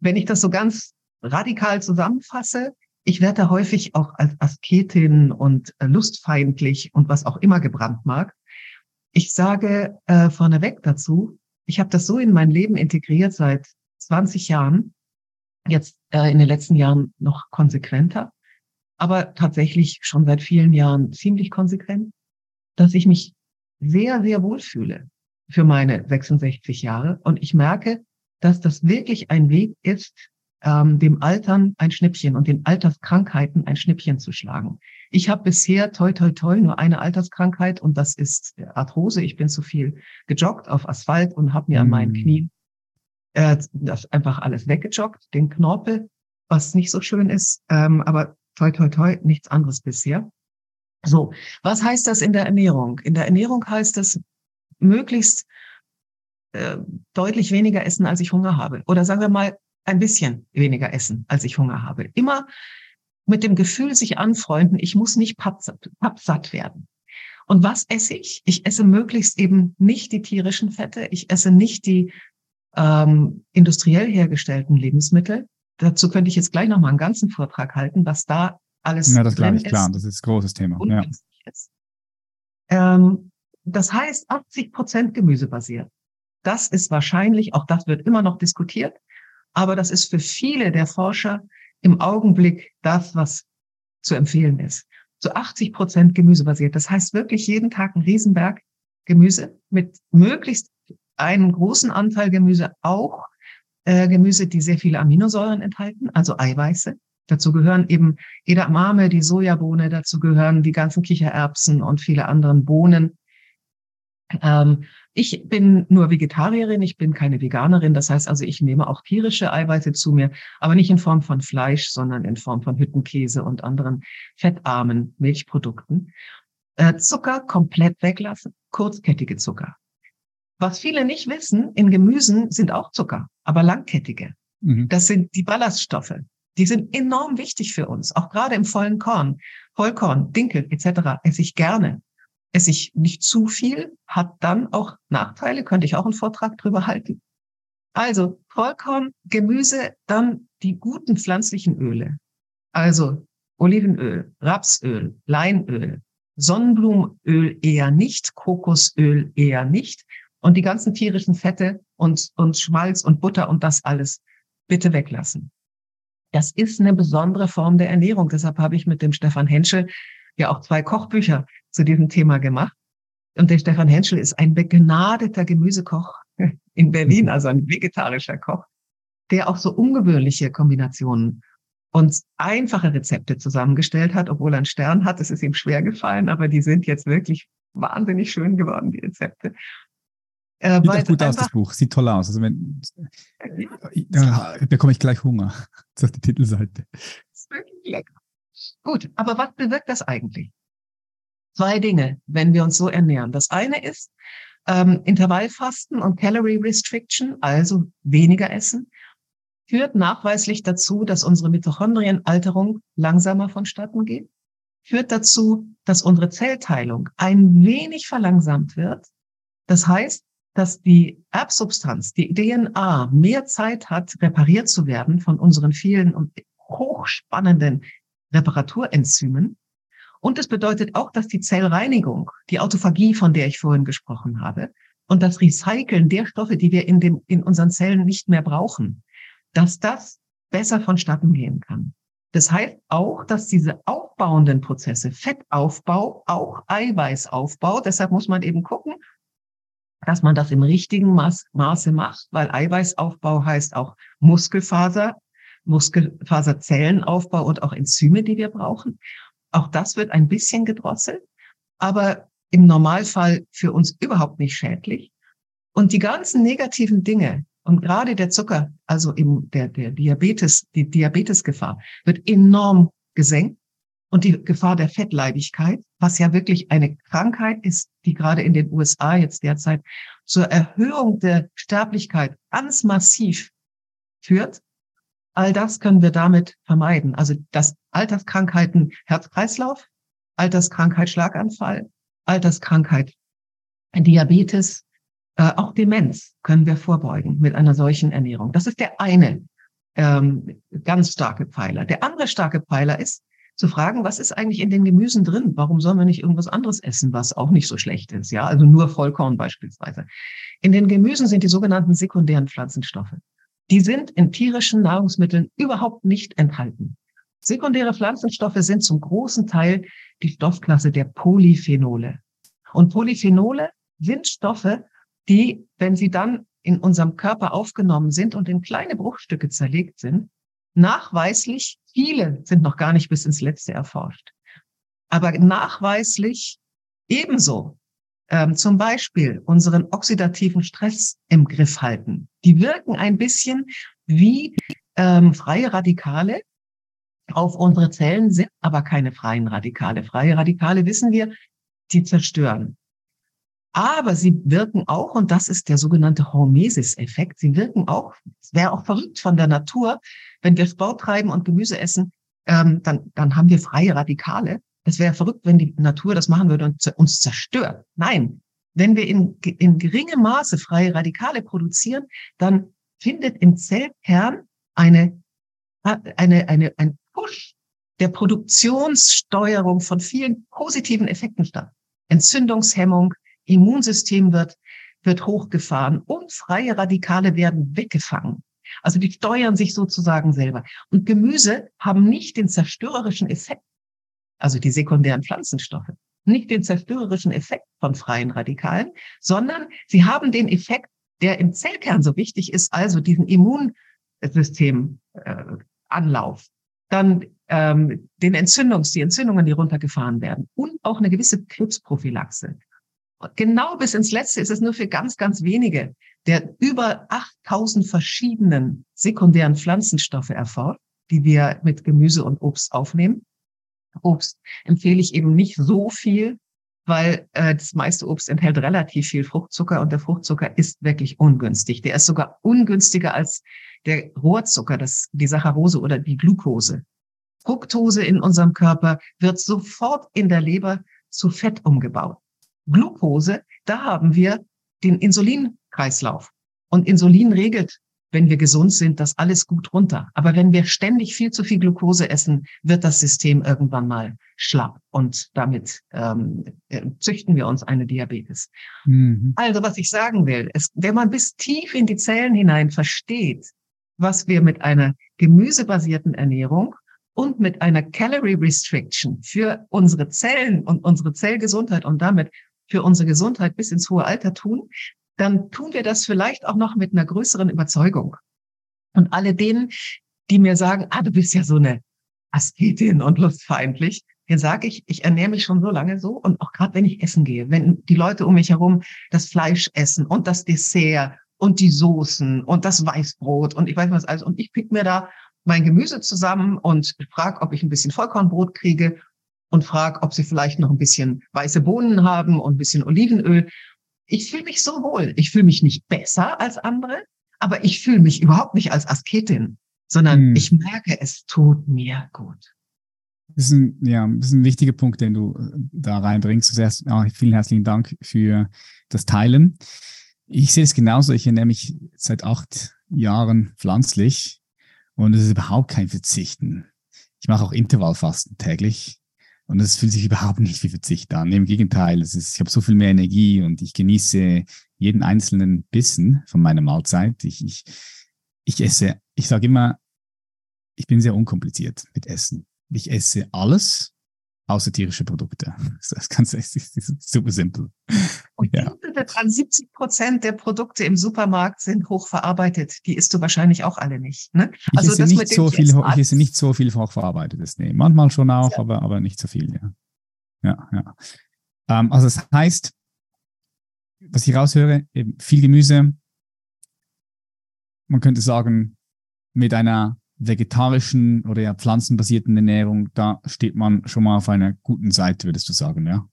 Wenn ich das so ganz radikal zusammenfasse, ich werde häufig auch als Asketin und äh, lustfeindlich und was auch immer gebrannt mag. Ich sage äh, vorneweg dazu, ich habe das so in mein Leben integriert seit 20 Jahren, jetzt äh, in den letzten Jahren noch konsequenter, aber tatsächlich schon seit vielen Jahren ziemlich konsequent, dass ich mich sehr, sehr wohlfühle für meine 66 Jahre. Und ich merke, dass das wirklich ein Weg ist, ähm, dem Altern ein Schnippchen und den Alterskrankheiten ein Schnippchen zu schlagen. Ich habe bisher toi toi toi nur eine Alterskrankheit und das ist Arthrose. Ich bin zu viel gejoggt auf Asphalt und habe mir an meinen mm. Knien äh, das einfach alles weggejoggt, den Knorpel, was nicht so schön ist, ähm, aber toi toi toi nichts anderes bisher. So, was heißt das in der Ernährung? In der Ernährung heißt es möglichst äh, deutlich weniger essen, als ich Hunger habe. Oder sagen wir mal, ein bisschen weniger essen, als ich Hunger habe. Immer mit dem Gefühl sich anfreunden, ich muss nicht pappsatt werden. Und was esse ich? Ich esse möglichst eben nicht die tierischen Fette. Ich esse nicht die ähm, industriell hergestellten Lebensmittel. Dazu könnte ich jetzt gleich noch mal einen ganzen Vortrag halten, was da alles
Ja, das glaube ich, klar. Das ist ein großes Thema. Ja. Ist.
Ähm, das heißt 80 Prozent gemüsebasiert. Das ist wahrscheinlich, auch das wird immer noch diskutiert, aber das ist für viele der Forscher im Augenblick das, was zu empfehlen ist. Zu 80 Prozent gemüsebasiert. Das heißt wirklich jeden Tag ein Riesenberg Gemüse mit möglichst einem großen Anteil Gemüse auch äh, Gemüse, die sehr viele Aminosäuren enthalten, also Eiweiße. Dazu gehören eben Edamame, die Sojabohne, dazu gehören die ganzen Kichererbsen und viele anderen Bohnen. Ähm, ich bin nur Vegetarierin, ich bin keine Veganerin. Das heißt also, ich nehme auch tierische Eiweiße zu mir, aber nicht in Form von Fleisch, sondern in Form von Hüttenkäse und anderen fettarmen Milchprodukten. Äh, Zucker komplett weglassen, kurzkettige Zucker. Was viele nicht wissen, in Gemüsen sind auch Zucker, aber langkettige. Mhm. Das sind die Ballaststoffe. Die sind enorm wichtig für uns, auch gerade im vollen Korn, Vollkorn, Dinkel etc. esse ich gerne esse ich nicht zu viel, hat dann auch Nachteile, könnte ich auch einen Vortrag drüber halten. Also Vollkorn, Gemüse, dann die guten pflanzlichen Öle. Also Olivenöl, Rapsöl, Leinöl, Sonnenblumenöl eher nicht, Kokosöl eher nicht und die ganzen tierischen Fette und, und Schmalz und Butter und das alles bitte weglassen. Das ist eine besondere Form der Ernährung. Deshalb habe ich mit dem Stefan Henschel ja auch zwei Kochbücher zu diesem Thema gemacht. Und der Stefan Henschel ist ein begnadeter Gemüsekoch (laughs) in Berlin, mhm. also ein vegetarischer Koch, der auch so ungewöhnliche Kombinationen und einfache Rezepte zusammengestellt hat, obwohl er einen Stern hat. Es ist ihm schwer gefallen, aber die sind jetzt wirklich wahnsinnig schön geworden, die Rezepte.
Äh, Sieht auch gut aus, das Buch. Sieht toll aus. Also wenn, da bekomme ich gleich Hunger. Das ist die Titelseite. Das ist wirklich
lecker. Gut, aber was bewirkt das eigentlich? Zwei Dinge, wenn wir uns so ernähren. Das eine ist ähm, Intervallfasten und Calorie Restriction, also weniger essen, führt nachweislich dazu, dass unsere Mitochondrienalterung langsamer vonstatten geht, führt dazu, dass unsere Zellteilung ein wenig verlangsamt wird. Das heißt, dass die Erbsubstanz, die DNA, mehr Zeit hat, repariert zu werden von unseren vielen und hochspannenden Reparaturenzymen. Und es bedeutet auch, dass die Zellreinigung, die Autophagie, von der ich vorhin gesprochen habe, und das Recyceln der Stoffe, die wir in, dem, in unseren Zellen nicht mehr brauchen, dass das besser vonstatten gehen kann. Das heißt auch, dass diese aufbauenden Prozesse, Fettaufbau, auch Eiweißaufbau, deshalb muss man eben gucken, dass man das im richtigen Maß, Maße macht, weil Eiweißaufbau heißt auch Muskelfaser, Muskelfaserzellenaufbau und auch Enzyme, die wir brauchen. Auch das wird ein bisschen gedrosselt, aber im Normalfall für uns überhaupt nicht schädlich. Und die ganzen negativen Dinge und gerade der Zucker, also eben der, der Diabetes, die Diabetesgefahr wird enorm gesenkt und die Gefahr der Fettleibigkeit, was ja wirklich eine Krankheit ist, die gerade in den USA jetzt derzeit zur Erhöhung der Sterblichkeit ganz massiv führt, All das können wir damit vermeiden. Also das Alterskrankheiten Herz-Kreislauf, Alterskrankheit Schlaganfall, Alterskrankheit Diabetes, äh, auch Demenz können wir vorbeugen mit einer solchen Ernährung. Das ist der eine ähm, ganz starke Pfeiler. Der andere starke Pfeiler ist zu fragen, was ist eigentlich in den Gemüsen drin? Warum sollen wir nicht irgendwas anderes essen, was auch nicht so schlecht ist? Ja, also nur Vollkorn beispielsweise. In den Gemüsen sind die sogenannten sekundären Pflanzenstoffe die sind in tierischen Nahrungsmitteln überhaupt nicht enthalten. Sekundäre Pflanzenstoffe sind zum großen Teil die Stoffklasse der Polyphenole. Und Polyphenole sind Stoffe, die, wenn sie dann in unserem Körper aufgenommen sind und in kleine Bruchstücke zerlegt sind, nachweislich, viele sind noch gar nicht bis ins Letzte erforscht, aber nachweislich ebenso ähm, zum Beispiel unseren oxidativen Stress im Griff halten. Die wirken ein bisschen wie ähm, freie Radikale auf unsere Zellen, sind aber keine freien Radikale. Freie Radikale wissen wir, die zerstören. Aber sie wirken auch, und das ist der sogenannte Hormesis-Effekt, sie wirken auch, es wäre auch verrückt von der Natur, wenn wir Sport treiben und Gemüse essen, ähm, dann, dann haben wir freie Radikale. Es wäre verrückt, wenn die Natur das machen würde und uns zerstört. Nein, wenn wir in, in geringem Maße freie Radikale produzieren, dann findet im Zellkern eine, eine, eine, ein Push der Produktionssteuerung von vielen positiven Effekten statt. Entzündungshemmung, Immunsystem wird, wird hochgefahren und freie Radikale werden weggefangen. Also die steuern sich sozusagen selber. Und Gemüse haben nicht den zerstörerischen Effekt, also die sekundären Pflanzenstoffe, nicht den zerstörerischen Effekt von freien Radikalen, sondern sie haben den Effekt, der im Zellkern so wichtig ist, also diesen Immunsystemanlauf. Äh, dann ähm, den Entzündungs, die Entzündungen, die runtergefahren werden und auch eine gewisse Krebsprophylaxe. Genau bis ins Letzte ist es nur für ganz, ganz wenige der über 8000 verschiedenen sekundären Pflanzenstoffe erforscht, die wir mit Gemüse und Obst aufnehmen. Obst empfehle ich eben nicht so viel, weil äh, das meiste Obst enthält relativ viel Fruchtzucker und der Fruchtzucker ist wirklich ungünstig. Der ist sogar ungünstiger als der Rohrzucker, das, die Saccharose oder die Glucose. Fructose in unserem Körper wird sofort in der Leber zu Fett umgebaut. Glucose, da haben wir den Insulinkreislauf. Und Insulin regelt, wenn wir gesund sind, das alles gut runter. Aber wenn wir ständig viel zu viel Glucose essen, wird das System irgendwann mal schlapp. Und damit ähm, äh, züchten wir uns eine Diabetes. Mhm. Also was ich sagen will, ist, wenn man bis tief in die Zellen hinein versteht, was wir mit einer gemüsebasierten Ernährung und mit einer Calorie Restriction für unsere Zellen und unsere Zellgesundheit und damit für unsere Gesundheit bis ins hohe Alter tun, dann tun wir das vielleicht auch noch mit einer größeren Überzeugung. Und alle denen, die mir sagen, ah, du bist ja so eine Asketin und lustfeindlich, den sage ich, ich ernähre mich schon so lange so und auch gerade wenn ich essen gehe, wenn die Leute um mich herum das Fleisch essen und das Dessert und die Soßen und das Weißbrot und ich weiß was alles und ich pick mir da mein Gemüse zusammen und frage, ob ich ein bisschen Vollkornbrot kriege und frage, ob sie vielleicht noch ein bisschen weiße Bohnen haben und ein bisschen Olivenöl. Ich fühle mich so wohl. Ich fühle mich nicht besser als andere, aber ich fühle mich überhaupt nicht als Asketin, sondern hm. ich merke, es tut mir gut.
Das ist, ein, ja, das ist ein wichtiger Punkt, den du äh, da reinbringst. Zuerst ja, vielen herzlichen Dank für das Teilen. Ich sehe es genauso. Ich ernähre mich seit acht Jahren pflanzlich und es ist überhaupt kein Verzichten. Ich mache auch Intervallfasten täglich. Und es fühlt sich überhaupt nicht wie Verzicht an. Im Gegenteil, es ist, ich habe so viel mehr Energie und ich genieße jeden einzelnen Bissen von meiner Mahlzeit. Ich, ich, ich esse, ich sage immer, ich bin sehr unkompliziert mit Essen. Ich esse alles außer tierische Produkte. (laughs) Das ist ganz das ist super simpel.
Und ja. dran, 70 Prozent der Produkte im Supermarkt sind hochverarbeitet. Die isst du wahrscheinlich auch alle nicht. Ne?
Ich also esse nicht so viel, ich esse nicht so viel hochverarbeitetes. Nee, manchmal schon auch, ja. aber, aber nicht so viel, ja. Ja, ja. Ähm, also das heißt, was ich raushöre, eben viel Gemüse. Man könnte sagen, mit einer vegetarischen oder ja pflanzenbasierten Ernährung, da steht man schon mal auf einer guten Seite, würdest du sagen, ja?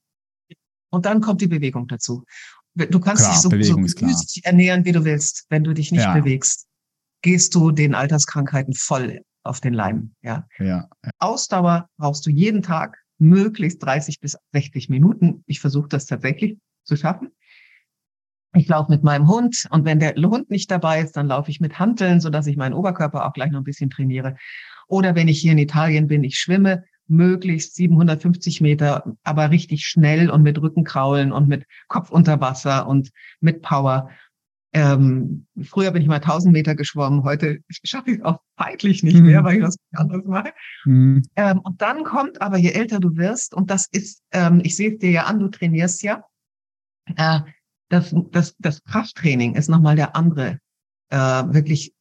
Und dann kommt die Bewegung dazu. Du kannst klar, dich so, Bewegung so ernähren, wie du willst. Wenn du dich nicht ja. bewegst, gehst du den Alterskrankheiten voll auf den Leim. Ja?
Ja, ja.
Ausdauer brauchst du jeden Tag, möglichst 30 bis 60 Minuten. Ich versuche das tatsächlich zu schaffen. Ich laufe mit meinem Hund und wenn der Hund nicht dabei ist, dann laufe ich mit Hanteln, so dass ich meinen Oberkörper auch gleich noch ein bisschen trainiere. Oder wenn ich hier in Italien bin, ich schwimme möglichst 750 Meter, aber richtig schnell und mit Rückenkraulen und mit Kopf unter Wasser und mit Power. Ähm, früher bin ich mal 1000 Meter geschwommen, heute schaffe ich es auch zeitlich nicht mhm. mehr, weil ich das anders mache. Mhm. Ähm, und dann kommt aber, je älter du wirst, und das ist, ähm, ich sehe es dir ja an, du trainierst ja, äh, das, das, das Krafttraining ist nochmal der andere, äh, wirklich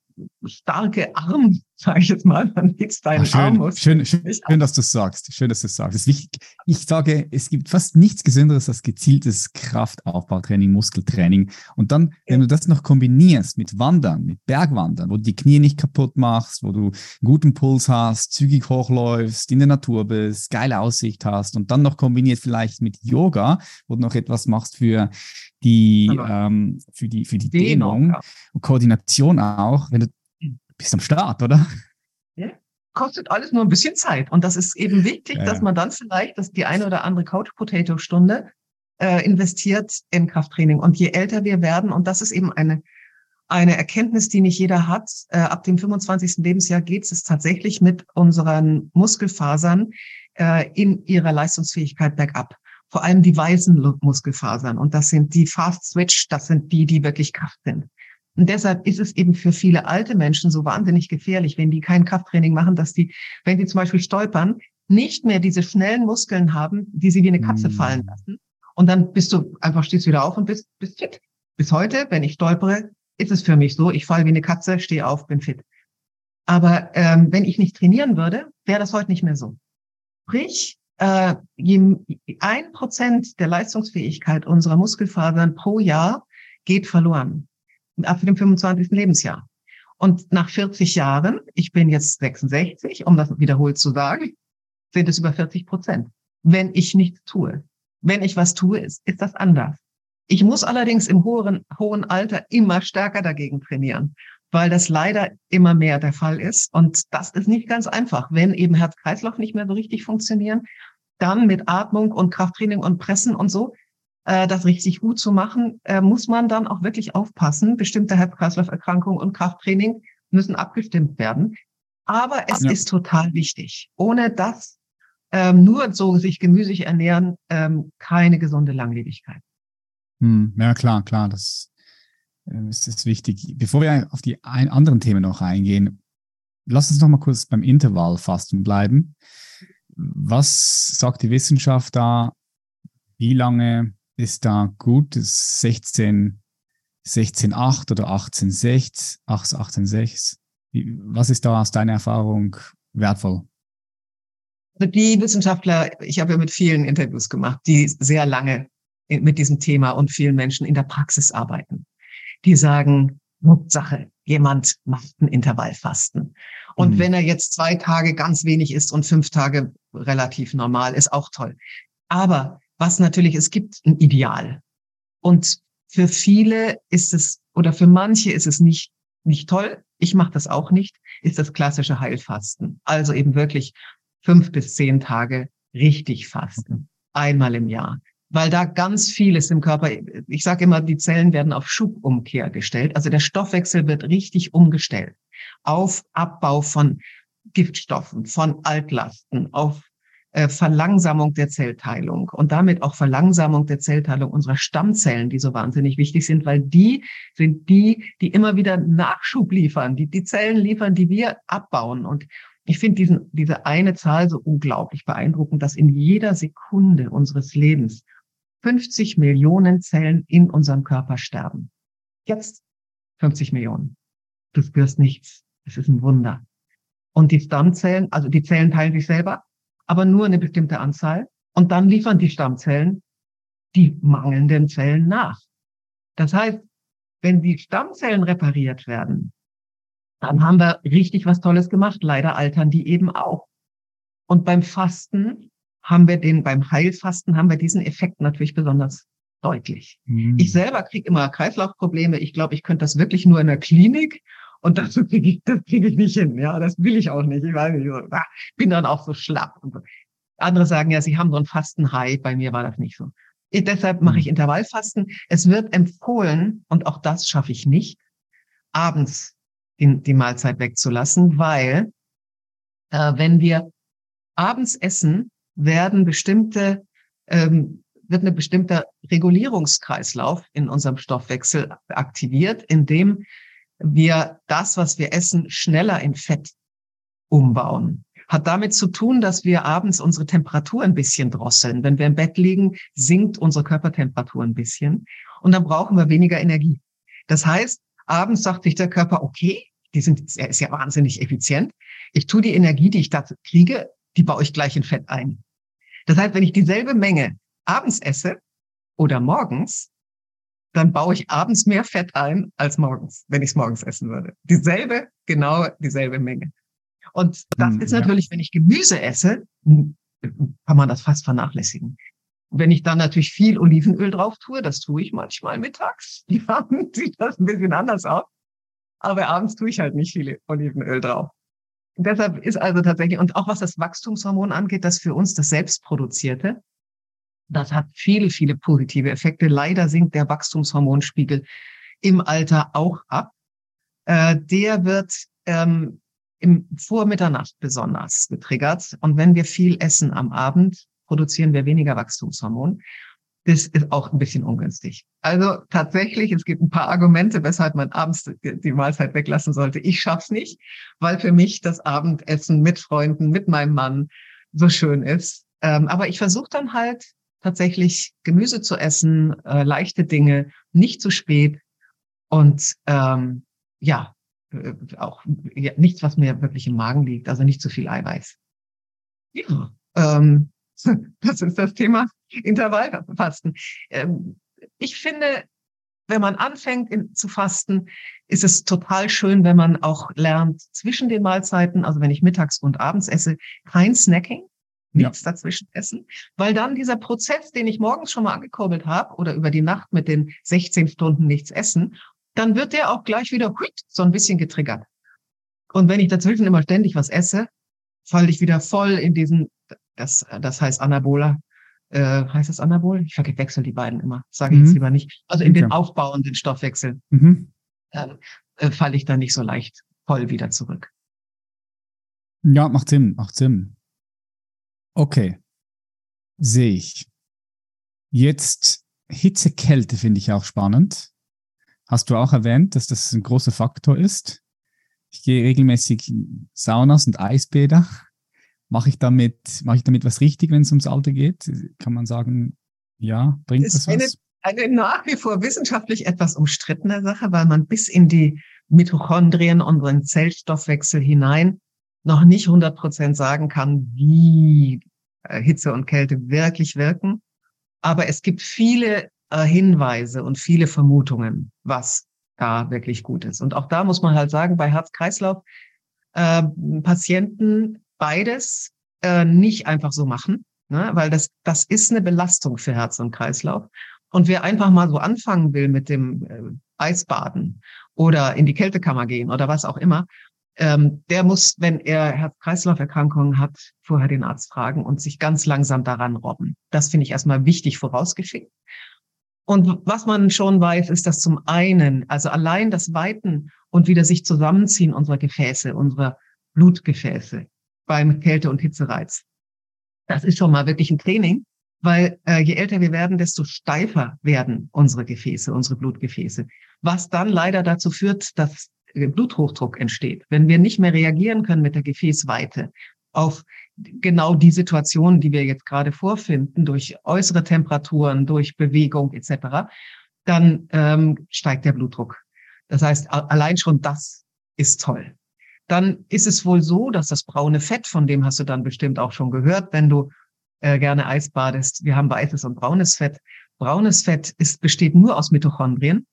starke Arm sage ich jetzt mal, dann geht's deinen
Ach, schön,
Armus.
Schön, schön, schön, dass du es sagst. Schön, dass du es sagst. Ich sage, es gibt fast nichts Gesünderes als gezieltes Kraftaufbautraining, Muskeltraining. Und dann, wenn du das noch kombinierst mit Wandern, mit Bergwandern, wo du die Knie nicht kaputt machst, wo du einen guten Puls hast, zügig hochläufst, in der Natur bist, geile Aussicht hast und dann noch kombiniert vielleicht mit Yoga, wo du noch etwas machst für die, ähm, für die, für die Dehnung, Dehnung ja. und Koordination auch, wenn du bist am Start, oder?
Ja. Kostet alles nur ein bisschen Zeit. Und das ist eben wichtig, ja. dass man dann vielleicht dass die eine oder andere Couch-Potato-Stunde äh, investiert in Krafttraining. Und je älter wir werden, und das ist eben eine, eine Erkenntnis, die nicht jeder hat, äh, ab dem 25. Lebensjahr geht es tatsächlich mit unseren Muskelfasern äh, in ihrer Leistungsfähigkeit bergab vor allem die weißen Muskelfasern. Und das sind die Fast Switch, das sind die, die wirklich Kraft sind. Und deshalb ist es eben für viele alte Menschen so wahnsinnig gefährlich, wenn die kein Krafttraining machen, dass die, wenn die zum Beispiel stolpern, nicht mehr diese schnellen Muskeln haben, die sie wie eine Katze mhm. fallen lassen. Und dann bist du einfach stehst wieder auf und bist, bist fit. Bis heute, wenn ich stolpere, ist es für mich so, ich falle wie eine Katze, stehe auf, bin fit. Aber ähm, wenn ich nicht trainieren würde, wäre das heute nicht mehr so. Sprich, äh, ein Prozent der Leistungsfähigkeit unserer Muskelfasern pro Jahr geht verloren. Ab dem 25. Lebensjahr. Und nach 40 Jahren, ich bin jetzt 66, um das wiederholt zu sagen, sind es über 40 Prozent. Wenn ich nichts tue. Wenn ich was tue, ist, ist das anders. Ich muss allerdings im hohen, hohen Alter immer stärker dagegen trainieren, weil das leider immer mehr der Fall ist. Und das ist nicht ganz einfach, wenn eben Herz-Kreislauf nicht mehr so richtig funktionieren dann mit Atmung und Krafttraining und Pressen und so, das richtig gut zu machen, äh, muss man dann auch wirklich aufpassen. Bestimmte Herz-Kreislauf-Erkrankungen und Krafttraining müssen abgestimmt werden. Aber es ja. ist total wichtig. Ohne das ähm, nur so sich gemüsig ernähren, ähm, keine gesunde Langlebigkeit.
Hm, ja, klar, klar, das äh, ist, ist wichtig. Bevor wir auf die ein, anderen Themen noch eingehen, lass uns noch mal kurz beim Intervallfasten bleiben. Was sagt die Wissenschaft da? Wie lange ist da gut? Ist 16, 16,8 oder 18,6? 18,6? Was ist da aus deiner Erfahrung wertvoll?
Also die Wissenschaftler, ich habe ja mit vielen Interviews gemacht, die sehr lange mit diesem Thema und vielen Menschen in der Praxis arbeiten. Die sagen, Hauptsache, jemand macht ein Intervallfasten. Und mhm. wenn er jetzt zwei Tage ganz wenig isst und fünf Tage relativ normal, ist auch toll. Aber was natürlich, es gibt ein Ideal. Und für viele ist es, oder für manche ist es nicht, nicht toll. Ich mache das auch nicht, ist das klassische Heilfasten. Also eben wirklich fünf bis zehn Tage richtig fasten. Einmal im Jahr weil da ganz vieles im Körper, ich sage immer, die Zellen werden auf Schubumkehr gestellt. Also der Stoffwechsel wird richtig umgestellt auf Abbau von Giftstoffen, von Altlasten, auf äh, Verlangsamung der Zellteilung und damit auch Verlangsamung der Zellteilung unserer Stammzellen, die so wahnsinnig wichtig sind, weil die sind die, die immer wieder Nachschub liefern, die die Zellen liefern, die wir abbauen. Und ich finde diesen, diese eine Zahl so unglaublich beeindruckend, dass in jeder Sekunde unseres Lebens 50 Millionen Zellen in unserem Körper sterben. Jetzt 50 Millionen. Du spürst nichts. Es ist ein Wunder. Und die Stammzellen, also die Zellen teilen sich selber, aber nur eine bestimmte Anzahl. Und dann liefern die Stammzellen die mangelnden Zellen nach. Das heißt, wenn die Stammzellen repariert werden, dann haben wir richtig was Tolles gemacht. Leider altern die eben auch. Und beim Fasten haben wir den, beim Heilfasten haben wir diesen Effekt natürlich besonders deutlich. Mhm. Ich selber kriege immer Kreislaufprobleme. Ich glaube, ich könnte das wirklich nur in der Klinik. Und das (laughs) kriege ich, das kriege ich nicht hin. Ja, das will ich auch nicht. Ich weiß nicht, so, ah, bin dann auch so schlapp. Andere sagen ja, sie haben so ein Fastenhai. Bei mir war das nicht so. Ich, deshalb mache ich mhm. Intervallfasten. Es wird empfohlen, und auch das schaffe ich nicht, abends die, die Mahlzeit wegzulassen, weil äh, wenn wir abends essen, werden bestimmte, ähm, wird eine bestimmte Regulierungskreislauf in unserem Stoffwechsel aktiviert, indem wir das, was wir essen, schneller in Fett umbauen. Hat damit zu tun, dass wir abends unsere Temperatur ein bisschen drosseln. Wenn wir im Bett liegen, sinkt unsere Körpertemperatur ein bisschen und dann brauchen wir weniger Energie. Das heißt, abends sagt sich der Körper, okay, die sind sehr, ist ja wahnsinnig effizient. Ich tue die Energie, die ich da kriege, die baue ich gleich in Fett ein. Das heißt, wenn ich dieselbe Menge abends esse oder morgens, dann baue ich abends mehr Fett ein als morgens, wenn ich es morgens essen würde. Dieselbe, genau dieselbe Menge. Und das hm, ist natürlich, wenn ich Gemüse esse, hm, kann man das fast vernachlässigen. Wenn ich dann natürlich viel Olivenöl drauf tue, das tue ich manchmal mittags, (laughs) die haben, sieht das ein bisschen anders aus. Aber abends tue ich halt nicht viel Olivenöl drauf. Deshalb ist also tatsächlich, und auch was das Wachstumshormon angeht, das für uns das selbstproduzierte, das hat viele, viele positive Effekte. Leider sinkt der Wachstumshormonspiegel im Alter auch ab. Äh, der wird ähm, im vor Mitternacht besonders getriggert. Und wenn wir viel essen am Abend, produzieren wir weniger Wachstumshormon. Das ist auch ein bisschen ungünstig. Also tatsächlich, es gibt ein paar Argumente, weshalb man abends die Mahlzeit weglassen sollte. Ich schaff's nicht, weil für mich das Abendessen mit Freunden, mit meinem Mann so schön ist. Ähm, aber ich versuche dann halt tatsächlich Gemüse zu essen, äh, leichte Dinge, nicht zu spät und ähm, ja, äh, auch ja, nichts, was mir wirklich im Magen liegt, also nicht zu viel Eiweiß. Ja, ähm, (laughs) das ist das Thema Intervallfasten. Ähm, ich finde, wenn man anfängt in, zu fasten, ist es total schön, wenn man auch lernt zwischen den Mahlzeiten, also wenn ich mittags und abends esse, kein Snacking, nichts ja. dazwischen essen, weil dann dieser Prozess, den ich morgens schon mal angekurbelt habe oder über die Nacht mit den 16 Stunden nichts essen, dann wird der auch gleich wieder so ein bisschen getriggert. Und wenn ich dazwischen immer ständig was esse, falle ich wieder voll in diesen, das, das heißt Anabola, äh, heißt das Anabol? Ich verwechsel die beiden immer, sage ich mhm. jetzt lieber nicht. Also in okay. den aufbauenden Stoffwechsel mhm. ähm, äh, falle ich dann nicht so leicht voll wieder zurück.
Ja, macht Sinn, macht Sinn. Okay, sehe ich. Jetzt Hitze, Kälte finde ich auch spannend. Hast du auch erwähnt, dass das ein großer Faktor ist? Ich gehe regelmäßig in Saunas und Eisbäder. Mache ich damit, mache ich damit was richtig, wenn es ums Alter geht? Kann man sagen, ja, bringt das, das was?
Eine, eine nach wie vor wissenschaftlich etwas umstrittene Sache, weil man bis in die Mitochondrien, unseren Zellstoffwechsel hinein noch nicht 100 Prozent sagen kann, wie äh, Hitze und Kälte wirklich wirken. Aber es gibt viele äh, Hinweise und viele Vermutungen, was da wirklich gut ist. Und auch da muss man halt sagen, bei Herz-Kreislauf äh, Patienten beides äh, nicht einfach so machen, ne? weil das, das ist eine Belastung für Herz und Kreislauf. Und wer einfach mal so anfangen will mit dem Eisbaden oder in die Kältekammer gehen oder was auch immer, ähm, der muss, wenn er Herz-Kreislauf-Erkrankungen hat, vorher den Arzt fragen und sich ganz langsam daran robben. Das finde ich erstmal wichtig vorausgeschickt. Und was man schon weiß, ist, dass zum einen, also allein das Weiten und wieder sich zusammenziehen unserer Gefäße, unserer Blutgefäße beim Kälte- und Hitzereiz, das ist schon mal wirklich ein Training, weil äh, je älter wir werden, desto steifer werden unsere Gefäße, unsere Blutgefäße, was dann leider dazu führt, dass Bluthochdruck entsteht. Wenn wir nicht mehr reagieren können mit der Gefäßweite auf genau die Situation, die wir jetzt gerade vorfinden, durch äußere Temperaturen, durch Bewegung etc., dann ähm, steigt der Blutdruck. Das heißt, allein schon das ist toll. Dann ist es wohl so, dass das braune Fett, von dem hast du dann bestimmt auch schon gehört, wenn du äh, gerne Eis badest. Wir haben weißes und braunes Fett. Braunes Fett ist, besteht nur aus Mitochondrien,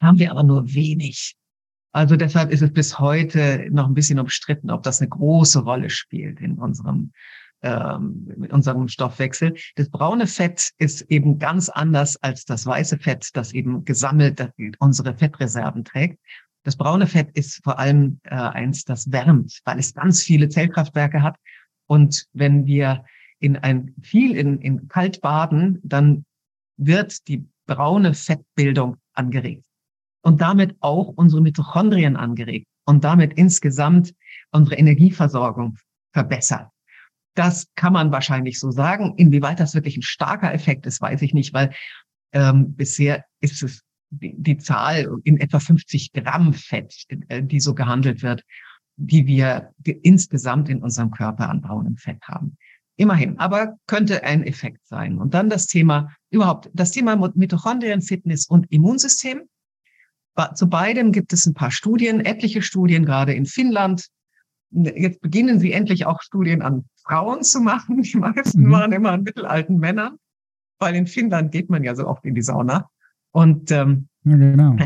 haben wir aber nur wenig. Also deshalb ist es bis heute noch ein bisschen umstritten, ob das eine große Rolle spielt in unserem ähm, in unserem Stoffwechsel. Das braune Fett ist eben ganz anders als das weiße Fett, das eben gesammelt unsere Fettreserven trägt. Das braune Fett ist vor allem äh, eins, das wärmt, weil es ganz viele Zellkraftwerke hat. Und wenn wir in ein viel in, in kalt baden, dann wird die braune Fettbildung angeregt und damit auch unsere Mitochondrien angeregt und damit insgesamt unsere Energieversorgung verbessert. Das kann man wahrscheinlich so sagen. Inwieweit das wirklich ein starker Effekt ist, weiß ich nicht, weil ähm, bisher ist es die, die Zahl in etwa 50 Gramm Fett, äh, die so gehandelt wird, die wir insgesamt in unserem Körper an braunem Fett haben. Immerhin, aber könnte ein Effekt sein. Und dann das Thema überhaupt, das Thema Mitochondrien, Fitness und Immunsystem zu beidem gibt es ein paar Studien, etliche Studien, gerade in Finnland. Jetzt beginnen sie endlich auch Studien an Frauen zu machen. (laughs) Die meisten mhm. waren immer an mittelalten Männern, weil in Finnland geht man ja so oft in die Sauna. Und ähm, ja, genau.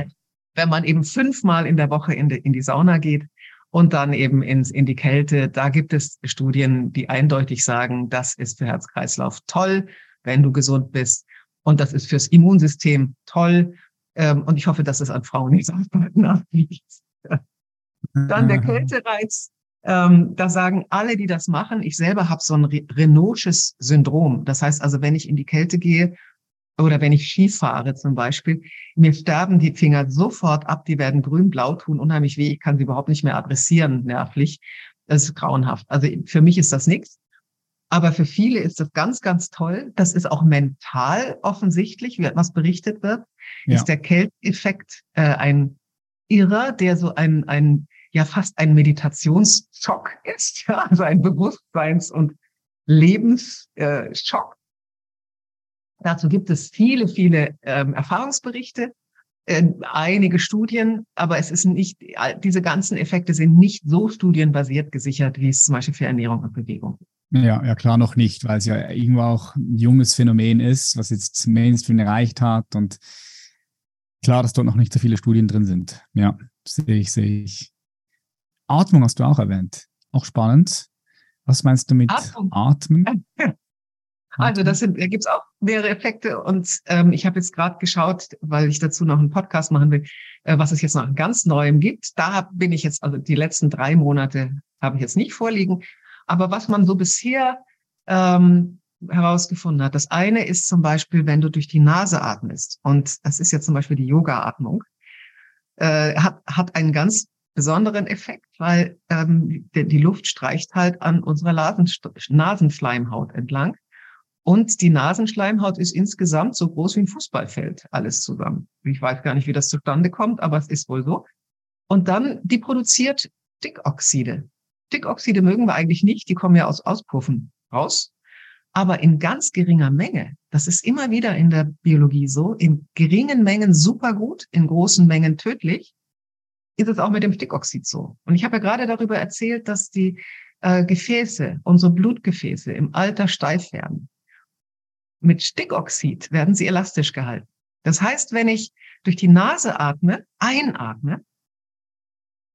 wenn man eben fünfmal in der Woche in die, in die Sauna geht und dann eben ins, in die Kälte, da gibt es Studien, die eindeutig sagen, das ist für Herz-Kreislauf toll, wenn du gesund bist. Und das ist fürs Immunsystem toll. Ähm, und ich hoffe, dass es an Frauen nicht (laughs) nachliegt. Dann der Kältereiz. Ähm, da sagen alle, die das machen, ich selber habe so ein Renaultsches Syndrom. Das heißt also, wenn ich in die Kälte gehe oder wenn ich Ski fahre zum Beispiel, mir sterben die Finger sofort ab, die werden grün-blau tun, unheimlich weh, ich kann sie überhaupt nicht mehr adressieren nervlich. Das ist grauenhaft. Also für mich ist das nichts. Aber für viele ist das ganz, ganz toll. Das ist auch mental offensichtlich, wie etwas berichtet wird. Ja. Ist der Kälteffekt äh, ein Irrer, der so ein, ein, ja fast ein Meditationsschock ist, (laughs) ja, also ein Bewusstseins- und Lebensschock. Dazu gibt es viele, viele ähm, Erfahrungsberichte, äh, einige Studien, aber es ist nicht, diese ganzen Effekte sind nicht so studienbasiert gesichert, wie es zum Beispiel für Ernährung und Bewegung ist.
Ja, ja, klar noch nicht, weil es ja irgendwo auch ein junges Phänomen ist, was jetzt Mainstream erreicht hat und klar, dass dort noch nicht so viele Studien drin sind. Ja, sehe ich, sehe ich. Atmung hast du auch erwähnt. Auch spannend. Was meinst du mit Atmung. Atmen? (laughs)
Also das sind, da gibt's auch mehrere Effekte und ähm, ich habe jetzt gerade geschaut, weil ich dazu noch einen Podcast machen will, äh, was es jetzt noch ganz Neuem gibt. Da bin ich jetzt, also die letzten drei Monate habe ich jetzt nicht vorliegen, aber was man so bisher ähm, herausgefunden hat, das eine ist zum Beispiel, wenn du durch die Nase atmest und das ist jetzt zum Beispiel die Yoga-Atmung, äh, hat, hat einen ganz besonderen Effekt, weil ähm, die, die Luft streicht halt an unserer Nasenschleimhaut entlang und die Nasenschleimhaut ist insgesamt so groß wie ein Fußballfeld, alles zusammen. Ich weiß gar nicht, wie das zustande kommt, aber es ist wohl so. Und dann, die produziert Stickoxide. Stickoxide mögen wir eigentlich nicht, die kommen ja aus Auspuffen raus. Aber in ganz geringer Menge, das ist immer wieder in der Biologie so, in geringen Mengen super gut, in großen Mengen tödlich, ist es auch mit dem Stickoxid so. Und ich habe ja gerade darüber erzählt, dass die äh, Gefäße, unsere Blutgefäße im Alter steif werden. Mit Stickoxid werden sie elastisch gehalten. Das heißt, wenn ich durch die Nase atme, einatme,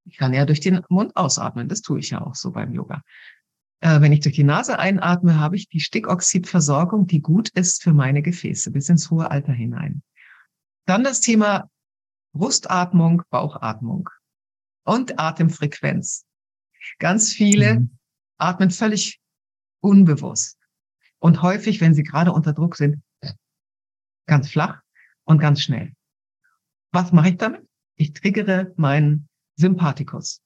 ich kann ja durch den Mund ausatmen, das tue ich ja auch so beim Yoga. Äh, wenn ich durch die Nase einatme, habe ich die Stickoxidversorgung, die gut ist für meine Gefäße bis ins hohe Alter hinein. Dann das Thema Brustatmung, Bauchatmung und Atemfrequenz. Ganz viele mhm. atmen völlig unbewusst. Und häufig, wenn sie gerade unter Druck sind, ganz flach und ganz schnell. Was mache ich damit? Ich triggere meinen Sympathikus.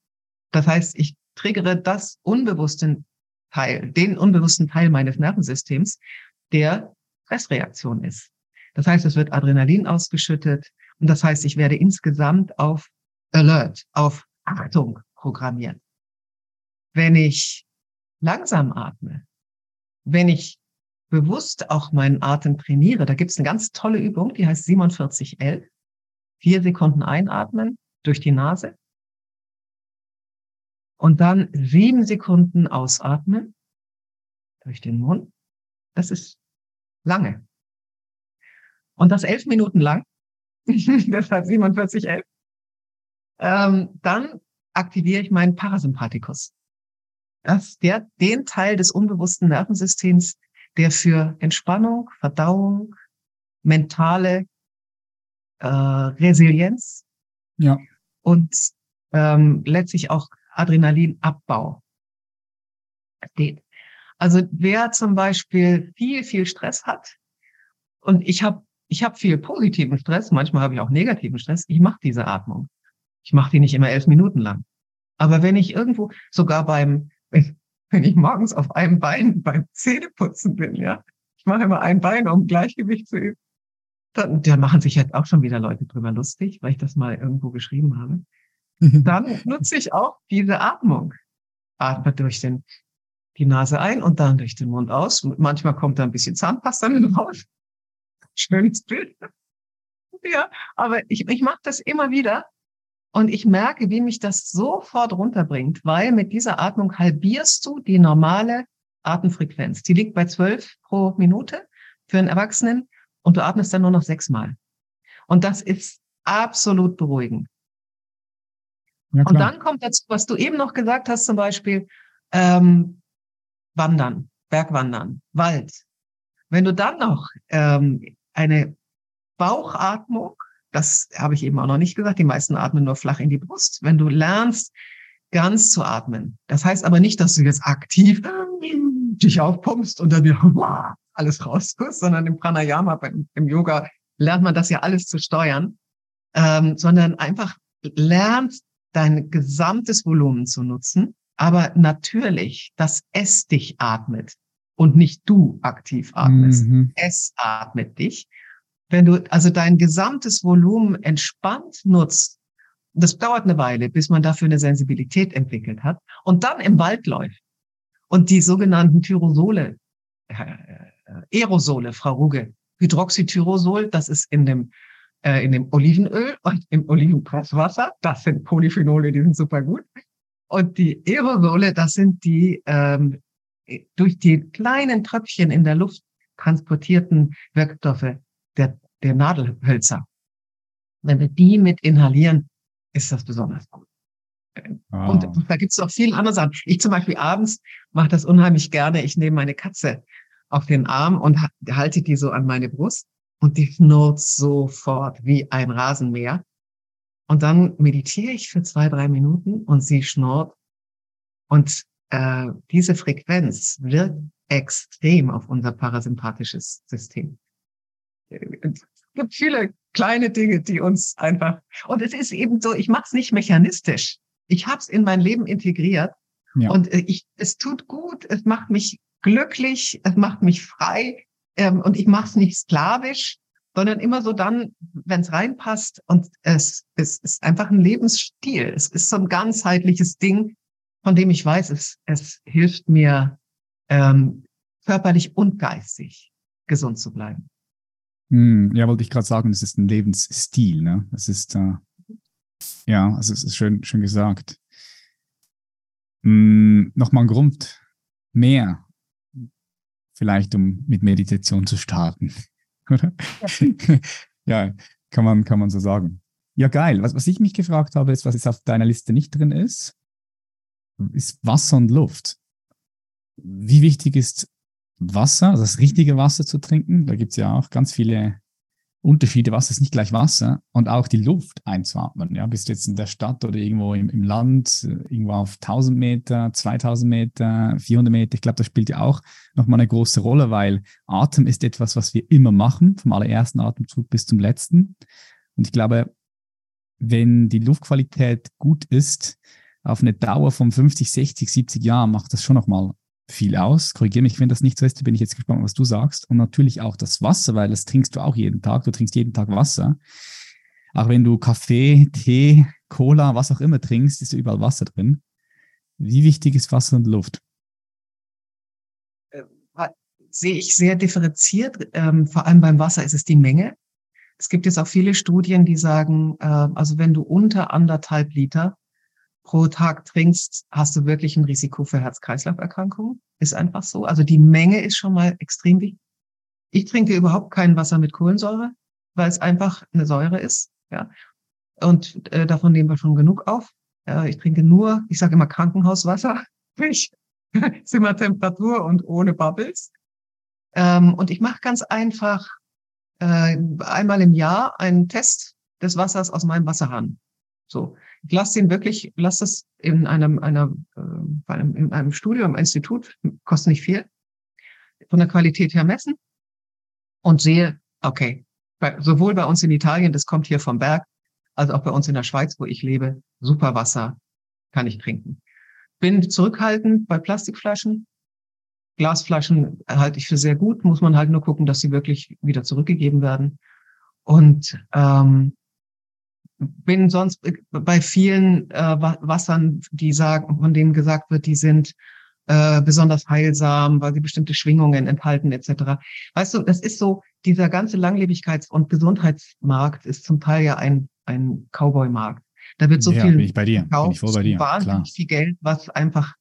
Das heißt, ich triggere das unbewusste Teil, den unbewussten Teil meines Nervensystems, der Stressreaktion ist. Das heißt, es wird Adrenalin ausgeschüttet und das heißt, ich werde insgesamt auf Alert, auf Achtung programmiert. Wenn ich langsam atme, wenn ich bewusst auch meinen Atem trainiere, da gibt es eine ganz tolle Übung, die heißt 4711. Vier Sekunden einatmen durch die Nase und dann sieben Sekunden ausatmen durch den Mund. Das ist lange. Und das elf Minuten lang, (laughs) deshalb 4711. Ähm, dann aktiviere ich meinen Parasympathikus. Das, der, den Teil des unbewussten Nervensystems, der für Entspannung, Verdauung, mentale äh, Resilienz ja. und ähm, letztlich auch Adrenalinabbau steht. Also wer zum Beispiel viel, viel Stress hat und ich habe ich hab viel positiven Stress, manchmal habe ich auch negativen Stress, ich mache diese Atmung. Ich mache die nicht immer elf Minuten lang. Aber wenn ich irgendwo, sogar beim, wenn ich morgens auf einem Bein beim Zähneputzen bin, ja, ich mache immer ein Bein, um Gleichgewicht zu üben, dann, da machen sich jetzt auch schon wieder Leute drüber lustig, weil ich das mal irgendwo geschrieben habe. Dann nutze ich auch diese Atmung. Atme durch den, die Nase ein und dann durch den Mund aus. Manchmal kommt da ein bisschen Zahnpasta (laughs) mit raus. Schönes Bild. ja, aber ich, ich mache das immer wieder und ich merke, wie mich das sofort runterbringt, weil mit dieser Atmung halbierst du die normale Atemfrequenz. Die liegt bei zwölf pro Minute für einen Erwachsenen und du atmest dann nur noch sechsmal. Und das ist absolut beruhigend. Ja, und dann kommt dazu, was du eben noch gesagt hast, zum Beispiel ähm, Wandern, Bergwandern, Wald. Wenn du dann noch ähm, eine Bauchatmung, das habe ich eben auch noch nicht gesagt, die meisten atmen nur flach in die Brust. Wenn du lernst, ganz zu atmen, das heißt aber nicht, dass du jetzt aktiv dich aufpumpst und dann wieder (laughs) alles raustust, sondern im Pranayama, im Yoga lernt man das ja alles zu steuern, ähm, sondern einfach lernt dein gesamtes Volumen zu nutzen, aber natürlich, dass es dich atmet und nicht du aktiv atmest. Mhm. Es atmet dich. Wenn du also dein gesamtes Volumen entspannt nutzt, das dauert eine Weile, bis man dafür eine Sensibilität entwickelt hat und dann im Wald läuft und die sogenannten Tyrosole, äh, äh, Aerosole, Frau Ruge, Hydroxytyrosol, das ist in dem äh, in dem Olivenöl und im Olivenpresswasser. Das sind Polyphenole, die sind super gut. Und die Aerosole, das sind die ähm, durch die kleinen Tröpfchen in der Luft transportierten Wirkstoffe der, der Nadelhölzer. Wenn wir die mit inhalieren, ist das besonders gut. Oh. Und da gibt es auch viele andere Sachen. Ich zum Beispiel abends mache das unheimlich gerne. Ich nehme meine Katze auf den Arm und halte die so an meine Brust und die schnurrt sofort wie ein Rasenmäher. Und dann meditiere ich für zwei, drei Minuten und sie schnurrt. Und äh, diese Frequenz wirkt extrem auf unser parasympathisches System. Es gibt viele kleine Dinge, die uns einfach. Und es ist eben so, ich mache es nicht mechanistisch. Ich habe es in mein Leben integriert. Ja. Und äh, ich, es tut gut, es macht mich glücklich, es macht mich frei. Ähm, und ich mache es nicht sklavisch, sondern immer so dann, wenn es reinpasst. Und es, es ist einfach ein Lebensstil. Es ist so ein ganzheitliches Ding, von dem ich weiß, es, es hilft mir ähm, körperlich und geistig gesund zu bleiben.
Hm, ja, wollte ich gerade sagen, es ist ein Lebensstil. Ne? Es ist äh, ja, also es ist schön, schön gesagt. Hm, Nochmal ein Grund mehr vielleicht um mit Meditation zu starten. (laughs) Oder? ja, kann man, kann man so sagen. Ja, geil. Was, was ich mich gefragt habe, ist, was jetzt auf deiner Liste nicht drin ist, ist Wasser und Luft. Wie wichtig ist Wasser, also das richtige Wasser zu trinken? Da gibt es ja auch ganz viele Unterschiede, Wasser ist nicht gleich Wasser und auch die Luft einzuatmen. Ja, bist du jetzt in der Stadt oder irgendwo im, im Land, irgendwo auf 1000 Meter, 2000 Meter, 400 Meter, ich glaube, das spielt ja auch nochmal eine große Rolle, weil Atem ist etwas, was wir immer machen, vom allerersten Atemzug bis zum letzten. Und ich glaube, wenn die Luftqualität gut ist, auf eine Dauer von 50, 60, 70 Jahren macht das schon nochmal viel aus. Korrigiere mich, wenn das nicht so ist, bin ich jetzt gespannt, was du sagst. Und natürlich auch das Wasser, weil das trinkst du auch jeden Tag. Du trinkst jeden Tag Wasser. Auch wenn du Kaffee, Tee, Cola, was auch immer trinkst, ist überall Wasser drin. Wie wichtig ist Wasser und Luft?
Äh, sehe ich sehr differenziert. Ähm, vor allem beim Wasser ist es die Menge. Es gibt jetzt auch viele Studien, die sagen, äh, also wenn du unter anderthalb Liter pro Tag trinkst, hast du wirklich ein Risiko für Herz-Kreislauf-Erkrankungen. Ist einfach so. Also die Menge ist schon mal extrem wichtig. Ich trinke überhaupt kein Wasser mit Kohlensäure, weil es einfach eine Säure ist. Ja. Und äh, davon nehmen wir schon genug auf. Äh, ich trinke nur, ich sage immer Krankenhauswasser, (laughs) Fisch, Zimmertemperatur und ohne Bubbles. Ähm, und ich mache ganz einfach äh, einmal im Jahr einen Test des Wassers aus meinem Wasserhahn. So, ich lasse den wirklich, lass das in einem, einer, äh, einem, in einem Studio, im Institut, kostet nicht viel, von der Qualität her messen und sehe, okay, bei, sowohl bei uns in Italien, das kommt hier vom Berg, als auch bei uns in der Schweiz, wo ich lebe, super Wasser kann ich trinken. Bin zurückhaltend bei Plastikflaschen. Glasflaschen halte ich für sehr gut, muss man halt nur gucken, dass sie wirklich wieder zurückgegeben werden. Und ähm, bin sonst bei vielen äh, Wassern, die sagen, von denen gesagt wird, die sind äh, besonders heilsam, weil sie bestimmte Schwingungen enthalten etc. Weißt du, das ist so, dieser ganze Langlebigkeits- und Gesundheitsmarkt ist zum Teil ja ein, ein Cowboy-Markt. Da wird so
ja,
viel
bin ich bei dir. Bin ich voll bei dir.
wahnsinnig
Klar.
viel Geld, was einfach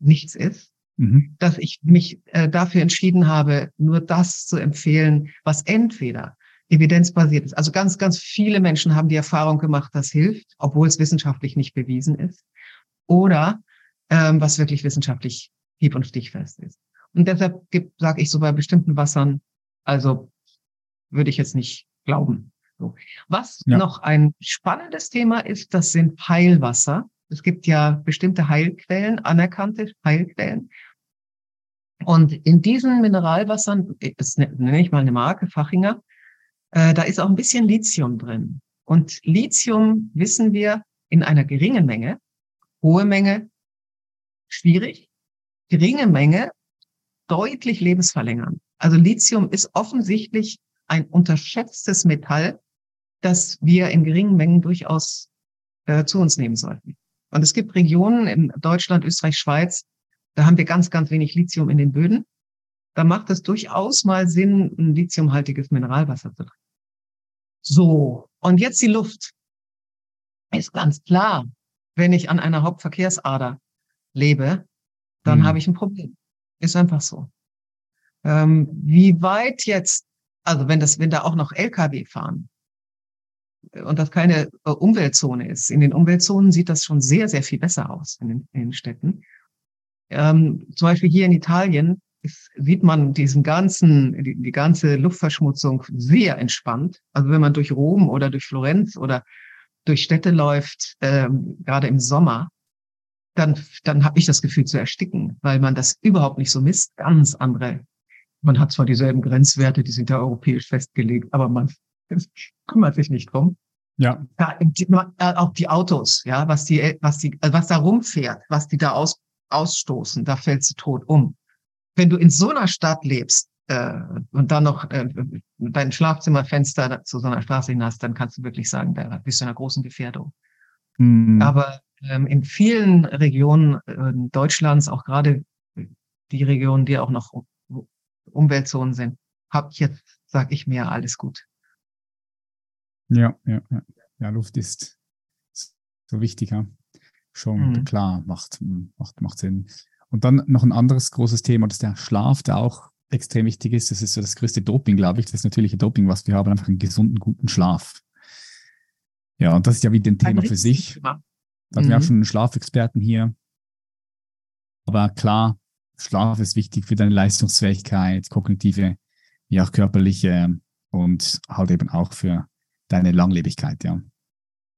nichts ist,
Mhm.
dass ich mich äh, dafür entschieden habe, nur das zu empfehlen, was entweder evidenzbasiert ist. Also ganz, ganz viele Menschen haben die Erfahrung gemacht, das hilft, obwohl es wissenschaftlich nicht bewiesen ist. Oder ähm, was wirklich wissenschaftlich hieb- und stichfest ist. Und deshalb sage ich so bei bestimmten Wassern, also würde ich jetzt nicht glauben. So. Was
Ja.
noch ein spannendes Thema ist, das sind Heilwasser. Es gibt ja bestimmte Heilquellen, anerkannte Heilquellen. Und in diesen Mineralwassern, das nenne ich mal eine Marke, Fachinger, da ist auch ein bisschen Lithium drin. Und Lithium wissen wir in einer geringen Menge, hohe Menge schwierig, geringe Menge deutlich lebensverlängern. Also Lithium ist offensichtlich ein unterschätztes Metall, das wir in geringen Mengen durchaus äh, zu uns nehmen sollten. Und es gibt Regionen in Deutschland, Österreich, Schweiz, da haben wir ganz, ganz wenig Lithium in den Böden. Da macht es durchaus mal Sinn, ein lithiumhaltiges Mineralwasser zu trinken. So, und jetzt die Luft. Ist ganz klar, wenn ich an einer Hauptverkehrsader lebe, dann
Mhm.
habe ich ein Problem. Ist einfach so. Ähm, wie weit jetzt, also wenn das, wenn da auch noch LKW fahren äh, und das keine äh, Umweltzone ist, in den Umweltzonen sieht das schon sehr, sehr viel besser aus in den, in den Städten. Ähm, zum Beispiel hier in Italien ist, sieht man diesen ganzen, die, die ganze Luftverschmutzung sehr entspannt. Also wenn man durch Rom oder durch Florenz oder durch Städte läuft, ähm, gerade im Sommer, dann, dann habe ich das Gefühl zu ersticken, weil man das überhaupt nicht so misst. Ganz andere. Man hat zwar dieselben Grenzwerte, die sind ja europäisch festgelegt, aber man (laughs) kümmert sich nicht drum.
Ja,
Ja, die, äh, auch die Autos, ja, was die, was die, äh, was da rumfährt, was die da aus, ausstoßen, da fällst du tot um. Wenn du in so einer Stadt lebst äh, und dann noch äh, dein Schlafzimmerfenster zu so einer Straße hin hast, dann kannst du wirklich sagen, da bist du in einer großen Gefährdung.
Mhm.
Aber ähm, in vielen Regionen äh, Deutschlands, auch gerade die Regionen, die auch noch um, Umweltzonen sind, hab ich jetzt, sag ich mir, alles gut.
Ja, ja, ja. Ja, Luft ist so wichtig, ja. Schon
Mhm.
klar, macht, macht, macht Sinn. Und dann noch ein anderes großes Thema, das ist der Schlaf, der auch extrem wichtig ist. Das ist so das größte Doping, glaube ich. Das natürliche Doping, was wir haben, einfach einen gesunden, guten Schlaf. Ja, und das ist ja wieder ein Thema für sich.
Thema.
Da hatten wir auch
Mhm.
schon einen Schlafexperten hier. Aber klar, Schlaf ist wichtig für deine Leistungsfähigkeit, kognitive, wie auch körperliche und halt eben auch für deine Langlebigkeit, ja.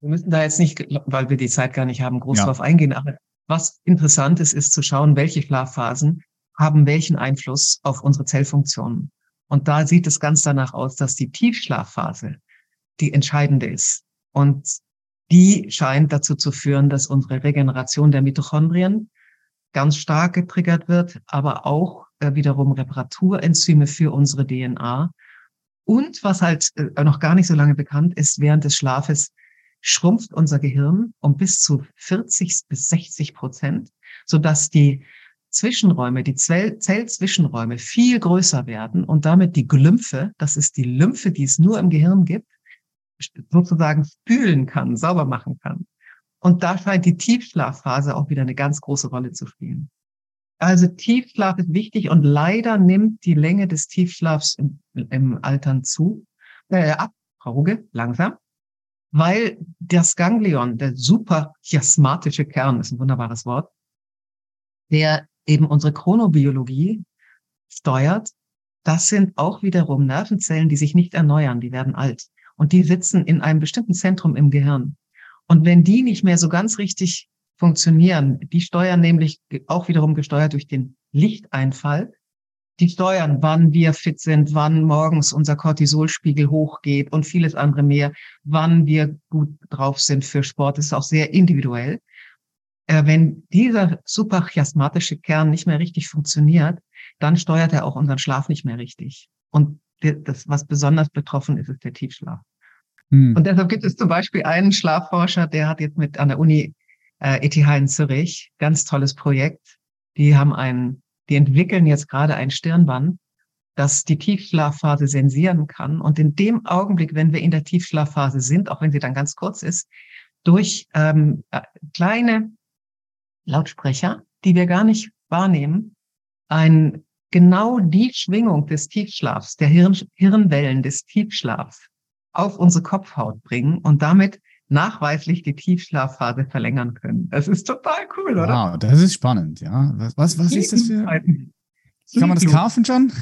Wir müssen da jetzt nicht, weil wir die Zeit gar nicht haben, groß
Ja.
drauf eingehen. Aber was interessant ist, ist zu schauen, welche Schlafphasen haben welchen Einfluss auf unsere Zellfunktionen. Und da sieht es ganz danach aus, dass die Tiefschlafphase die entscheidende ist. Und die scheint dazu zu führen, dass unsere Regeneration der Mitochondrien ganz stark getriggert wird, aber auch äh, wiederum Reparaturenzyme für unsere DNA. Und was halt äh, noch gar nicht so lange bekannt ist, während des Schlafes schrumpft unser Gehirn um bis zu 40 bis 60 Prozent, sodass die Zwischenräume, die Zell Zellzwischenräume viel größer werden und damit die Glymphe, das ist die Lymphe, die es nur im Gehirn gibt, sozusagen spülen kann, sauber machen kann. Und da scheint die Tiefschlafphase auch wieder eine ganz große Rolle zu spielen. Also Tiefschlaf ist wichtig und leider nimmt die Länge des Tiefschlafs im, im Altern zu, äh, ab, Auge, langsam, weil das Ganglion, der superchiasmatische Kern, ist ein wunderbares Wort, der eben unsere Chronobiologie steuert, das sind auch wiederum Nervenzellen, die sich nicht erneuern, die werden alt. Und die sitzen in einem bestimmten Zentrum im Gehirn. Und wenn die nicht mehr so ganz richtig funktionieren, die steuern nämlich auch wiederum gesteuert durch den Lichteinfall, die steuern, wann wir fit sind, wann morgens unser Cortisolspiegel hochgeht und vieles andere mehr, wann wir gut drauf sind für Sport, das ist auch sehr individuell. Äh, wenn dieser superchiasmatische Kern nicht mehr richtig funktioniert, dann steuert er auch unseren Schlaf nicht mehr richtig. Und das, was besonders betroffen ist, ist der Tiefschlaf.
Hm.
Und deshalb gibt es zum Beispiel einen Schlafforscher, der hat jetzt mit an der Uni äh, ETH in Zürich, ganz tolles Projekt. Die haben ein, die entwickeln jetzt gerade ein Stirnband, das die Tiefschlafphase sensieren kann. Und in dem Augenblick, wenn wir in der Tiefschlafphase sind, auch wenn sie dann ganz kurz ist, durch ähm, äh, kleine Lautsprecher, die wir gar nicht wahrnehmen, ein genau die Schwingung des Tiefschlafs, der Hirn, Hirnwellen des Tiefschlafs auf unsere Kopfhaut bringen und damit nachweislich die Tiefschlafphase verlängern können. Das ist total cool, oder?
Wow, das ist spannend, ja. Was, was, was ist das für? Kann man das kaufen schon?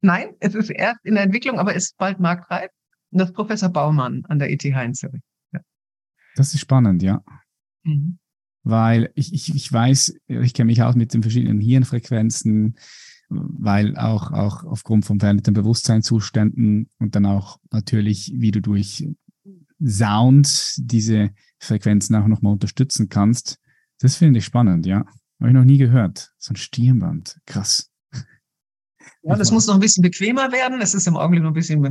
Nein, es ist erst in der Entwicklung, aber ist bald marktreif. Und das ist Professor Baumann an der ETH in Zürich. Ja.
Das ist spannend, ja. Mhm. Weil ich, ich, ich weiß, ich kenne mich aus mit den verschiedenen Hirnfrequenzen, weil auch, auch aufgrund von veränderten Bewusstseinszuständen und dann auch natürlich, wie du durch Sound diese Frequenzen auch nochmal unterstützen kannst. Das finde ich spannend, ja. Habe ich noch nie gehört. So ein Stirnband. Krass.
Ja, das muss noch ein bisschen bequemer werden. Es ist im Augenblick noch ein bisschen,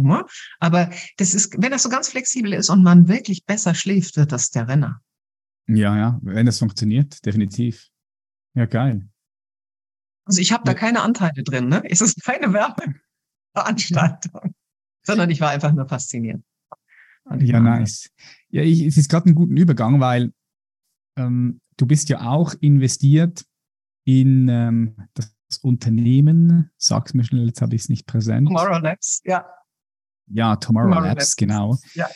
aber das ist, wenn das so ganz flexibel ist und man wirklich besser schläft, wird das der Renner.
Ja, ja, wenn das funktioniert, definitiv. Ja, geil.
Also ich habe da keine Anteile drin, ne? Es ist keine Werbeveranstaltung, sondern ich war einfach nur fasziniert.
Ja, nice. Ja, ich, es ist gerade ein guter Übergang, weil ähm, du bist ja auch investiert in ähm, das Unternehmen. Sag's mir schnell, jetzt habe ich es nicht präsent.
Tomorrow Labs, ja.
Ja, Tomorrow, Tomorrow Labs, Labs, genau. Ja.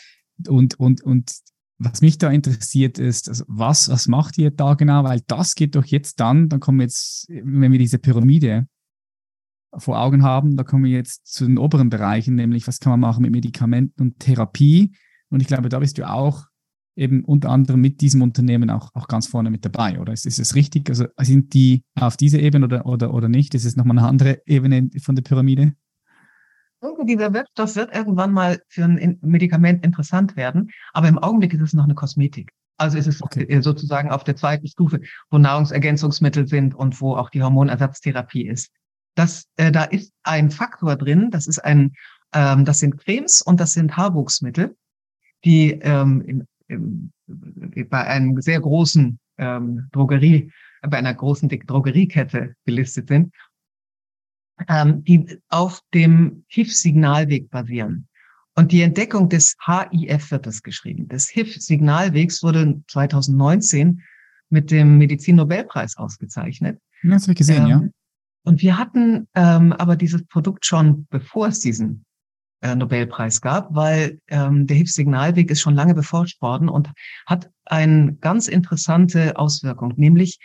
Und, und, und was mich da interessiert ist, also was, was macht ihr da genau? Weil das geht doch jetzt dann, dann kommen wir jetzt, wenn wir diese Pyramide vor Augen haben, da kommen wir jetzt zu den oberen Bereichen, nämlich was kann man machen mit Medikamenten und Therapie. Und ich glaube, da bist du auch eben unter anderem mit diesem Unternehmen auch, auch ganz vorne mit dabei, oder? Ist, ist es richtig? Also sind die auf dieser Ebene oder, oder, oder nicht? Ist es nochmal eine andere Ebene von der Pyramide?
dieser Wirkstoff wird irgendwann mal für ein Medikament interessant werden, aber im Augenblick ist es noch eine Kosmetik. Also ist es okay. Äh, sozusagen auf der zweiten Stufe, wo Nahrungsergänzungsmittel sind und wo auch die Hormonersatztherapie ist. Das, äh, da ist ein Faktor drin, das ist ein, ähm, das sind Cremes und das sind Haarwuchsmittel, die ähm, in, in, bei einem sehr großen ähm, Drogerie, bei einer großen Drogeriekette gelistet sind ähm, die auf dem HIF-Signalweg basieren. Und die Entdeckung des HIF wird das geschrieben. Des HIF-Signalwegs wurde 2019 mit dem Medizin-Nobelpreis ausgezeichnet.
Das habe ich gesehen, ähm, ja.
Und wir hatten ähm, aber dieses Produkt schon, bevor es diesen äh, Nobelpreis gab, weil ähm, der HIF-Signalweg ist schon lange beforscht worden und hat eine ganz interessante Auswirkung, nämlich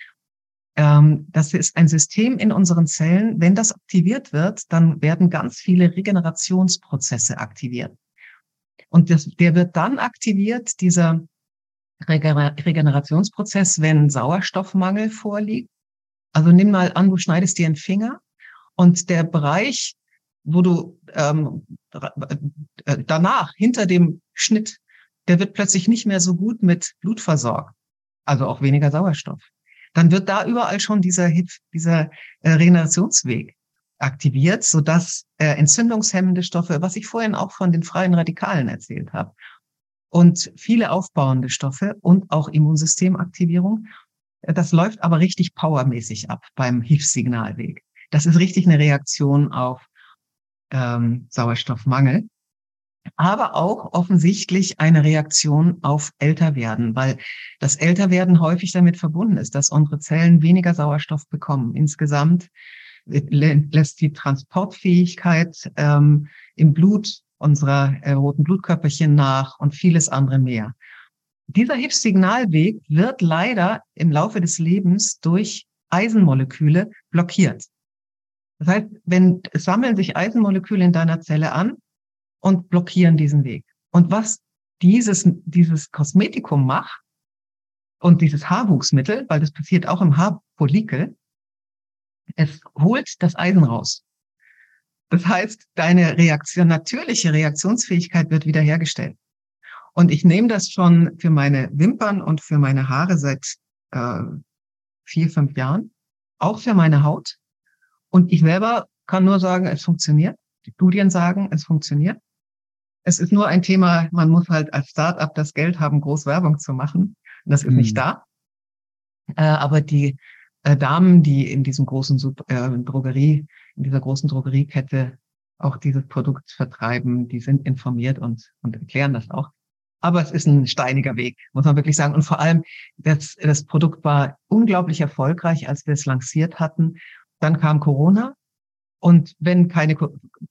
ähm, das ist ein System in unseren Zellen. Wenn das aktiviert wird, dann werden ganz viele Regenerationsprozesse aktiviert. Und das, der wird dann aktiviert, dieser Regenerationsprozess, wenn Sauerstoffmangel vorliegt. Also nimm mal an, du schneidest dir einen Finger und der Bereich, wo du ähm, äh, danach, hinter dem Schnitt, der wird plötzlich nicht mehr so gut mit Blut versorgt. Also auch weniger Sauerstoff dann wird da überall schon dieser, Hit, dieser äh, Regenerationsweg aktiviert, sodass äh, entzündungshemmende Stoffe, was ich vorhin auch von den freien Radikalen erzählt habe, und viele aufbauende Stoffe und auch Immunsystemaktivierung, das läuft aber richtig powermäßig ab beim HIF-Signalweg. Das ist richtig eine Reaktion auf ähm, Sauerstoffmangel aber auch offensichtlich eine Reaktion auf Älterwerden, weil das Älterwerden häufig damit verbunden ist, dass unsere Zellen weniger Sauerstoff bekommen. Insgesamt lässt die Transportfähigkeit ähm, im Blut unserer äh, roten Blutkörperchen nach und vieles andere mehr. Dieser Hilfssignalweg wird leider im Laufe des Lebens durch Eisenmoleküle blockiert. Das heißt, wenn es sammeln sich Eisenmoleküle in deiner Zelle an, und blockieren diesen Weg. Und was dieses, dieses Kosmetikum macht und dieses Haarwuchsmittel, weil das passiert auch im Haarfollikel, es holt das Eisen raus. Das heißt, deine Reaktion, natürliche Reaktionsfähigkeit wird wiederhergestellt. Und ich nehme das schon für meine Wimpern und für meine Haare seit äh, vier, fünf Jahren, auch für meine Haut. Und ich selber kann nur sagen, es funktioniert. Die Studien sagen, es funktioniert. Es ist nur ein Thema, man muss halt als Startup das Geld haben, groß Werbung zu machen. Das ist mhm. nicht da. Äh, aber die äh, Damen, die in diesem großen Sub äh, Drogerie in dieser großen Drogeriekette auch dieses Produkt vertreiben, die sind informiert und, und erklären das auch. Aber es ist ein steiniger Weg, muss man wirklich sagen. Und vor allem, das, das Produkt war unglaublich erfolgreich, als wir es lanciert hatten. Dann kam Corona. Und wenn keine,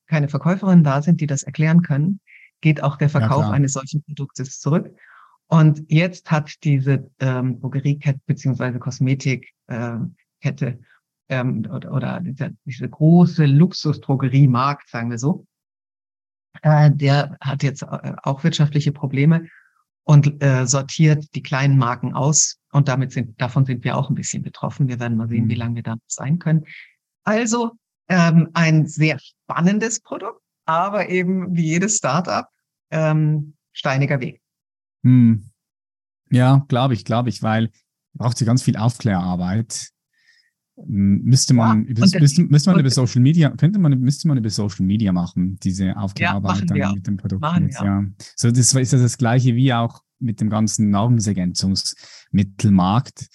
keine Verkäuferinnen da sind, die das erklären können, geht auch der Verkauf ja, eines solchen Produktes zurück. Und jetzt hat diese ähm, Drogeriekette beziehungsweise Kosmetikkette ähm, ähm, oder, oder diese, diese große Luxusdrogeriemarkt, sagen wir so, äh, der hat jetzt äh, auch wirtschaftliche Probleme und äh, sortiert die kleinen Marken aus. Und damit sind, davon sind wir auch ein bisschen betroffen. Wir werden mal sehen, mhm. wie lange wir da sein können. Also ähm, ein sehr spannendes Produkt, aber eben wie jedes Startup ähm, steiniger Weg.
Hm. Ja, glaube ich, glaube ich, weil braucht sie ganz viel Aufklärarbeit. Müsste man, ja, über, müsste, müsste man über Social Media, könnte man, müsste man über Social Media machen, diese Aufklärarbeit
ja,
mit dem Produkt. Jetzt, ja. So, das ist das gleiche wie auch mit dem ganzen Nahrungsergänzungsmittelmarkt.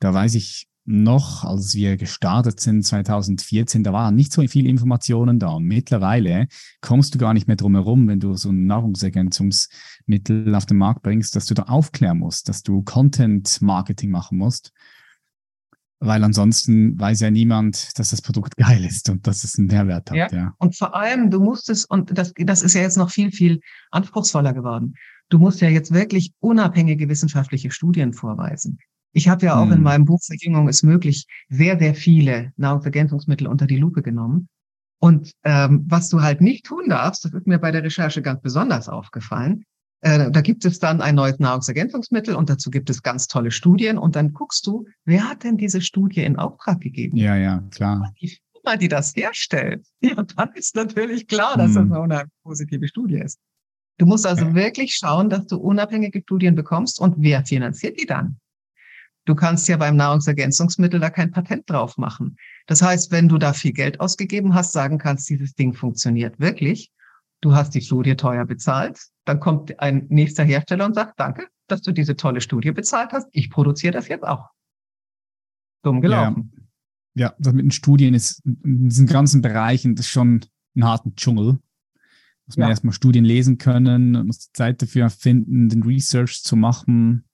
Da weiß ich noch, als wir gestartet sind 2014, da waren nicht so viele Informationen da. Und mittlerweile kommst du gar nicht mehr drum herum, wenn du so ein Nahrungsergänzungsmittel auf den Markt bringst, dass du da aufklären musst, dass du Content-Marketing machen musst weil ansonsten weiß ja niemand, dass das Produkt (laughs) geil ist und dass es einen Mehrwert hat. Ja. ja.
Und vor allem, du musst es, und das, das ist ja jetzt noch viel, viel anspruchsvoller geworden. Du musst ja jetzt wirklich unabhängige wissenschaftliche Studien vorweisen. Ich habe ja auch hm. in meinem Buch Verjüngung ist möglich sehr, sehr viele Nahrungsergänzungsmittel unter die Lupe genommen. Und ähm, was du halt nicht tun darfst, das ist mir bei der Recherche ganz besonders aufgefallen, da gibt es dann ein neues Nahrungsergänzungsmittel und dazu gibt es ganz tolle Studien und dann guckst du, wer hat denn diese Studie in Auftrag gegeben?
Ja, ja, klar.
Die Firma, die das herstellt. (laughs) Ja, dann ist natürlich klar, dass hm. das eine positive Studie ist. Du musst also ja. wirklich schauen, dass du unabhängige Studien bekommst und wer finanziert die dann? Du kannst ja beim Nahrungsergänzungsmittel da kein Patent drauf machen. Das heißt, wenn du da viel Geld ausgegeben hast, sagen kannst, dieses Ding funktioniert wirklich, du hast die Studie teuer bezahlt, dann kommt ein nächster Hersteller und sagt, danke, dass du diese tolle Studie bezahlt hast. Ich produziere das jetzt auch. Dumm gelaufen.
Ja, ja das mit den Studien ist in diesen ganzen Bereichen das ist schon ein harten Dschungel. Muss man ja. erstmal Studien lesen können, muss die Zeit dafür finden, den Research zu machen.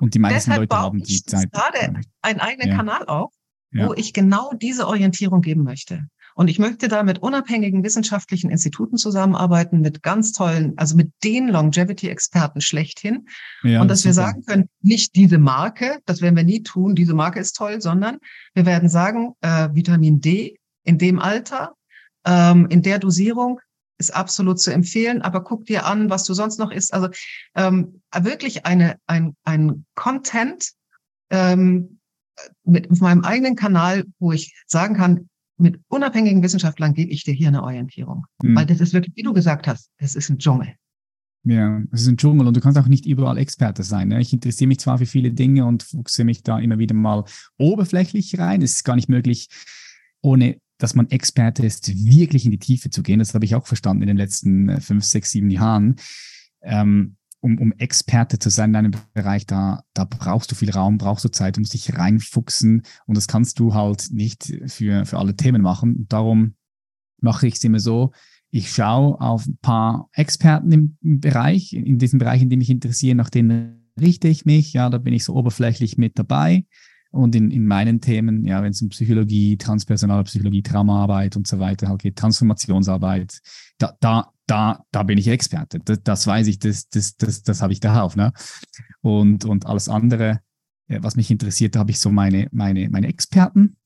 Und die meisten Leute haben die Zeit.
gerade einen eigenen ja. Kanal auf, wo ich genau diese Orientierung geben möchte. Und ich möchte da mit unabhängigen wissenschaftlichen Instituten zusammenarbeiten, mit ganz tollen, also mit den Longevity-Experten schlechthin. Ja, und dass wir sagen können, nicht diese Marke, das werden wir nie tun, diese Marke ist toll, sondern wir werden sagen, äh, Vitamin D in dem Alter, ähm, in der Dosierung ist absolut zu empfehlen, aber guck dir an, was du sonst noch isst. Also ähm, wirklich eine, ein, ein Content ähm, mit meinem eigenen Kanal, wo ich sagen kann, mit unabhängigen Wissenschaftlern gebe ich dir hier eine Orientierung. Mhm. Weil das ist wirklich, wie du gesagt hast, es ist ein Dschungel.
Ja, es ist ein Dschungel und du kannst auch nicht überall Experte sein. Ne? Ich interessiere mich zwar für viele Dinge und fuchse mich da immer wieder mal oberflächlich rein. Es ist gar nicht möglich, ohne dass man Experte ist, wirklich in die Tiefe zu gehen. Das habe ich auch verstanden in den letzten äh, fünf, sechs, sieben Jahren. Ähm, um, um Experte zu sein in deinem Bereich, da, da brauchst du viel Raum, brauchst du Zeit, um dich reinfuchsen und das kannst du halt nicht für, für alle Themen machen. Darum mache ich es immer so, ich schaue auf ein paar Experten im, im Bereich, in diesem Bereich, in dem ich interessiere, nach denen richte ich mich, ja, da bin ich so oberflächlich mit dabei. Und in, in meinen Themen, ja, wenn es um Psychologie, transpersonale Psychologie, Traumaarbeit und so weiter halt geht, Transformationsarbeit, da, da, da, da bin ich Experte. Das, das weiß ich, das, das, das, das habe ich darauf. Ne? Und, und alles andere, was mich interessiert, da habe ich so meine, meine, meine Experten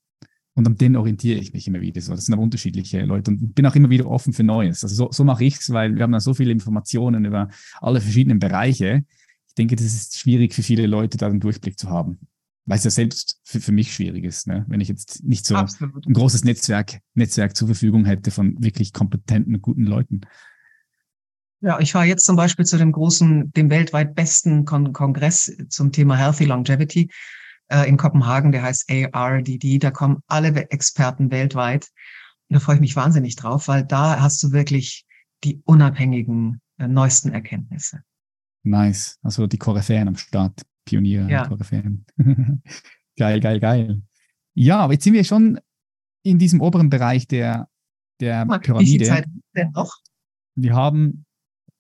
und an denen orientiere ich mich immer wieder. So, das sind aber unterschiedliche Leute und bin auch immer wieder offen für Neues. Also so, so mache ich es, weil wir haben da so viele Informationen über alle verschiedenen Bereiche. Ich denke, das ist schwierig für viele Leute, da einen Durchblick zu haben. Weil es ja selbst für, für mich schwierig ist, ne? wenn ich jetzt nicht so Absolut. ein großes Netzwerk, Netzwerk zur Verfügung hätte von wirklich kompetenten, guten Leuten.
Ja, ich war jetzt zum Beispiel zu dem großen, dem weltweit besten Kon Kongress zum Thema Healthy Longevity äh, in Kopenhagen, der heißt ARDD. Da kommen alle Experten weltweit. Und da freue ich mich wahnsinnig drauf, weil da hast du wirklich die unabhängigen, äh, neuesten Erkenntnisse.
Nice. Also die Koryphäen am Start, Pioniere, ja. Koryphäen. (laughs) geil, geil, geil. Ja, aber jetzt sind wir schon in diesem oberen Bereich der, der Marc, Pyramide. Wie viel Zeit denn noch? Wir haben,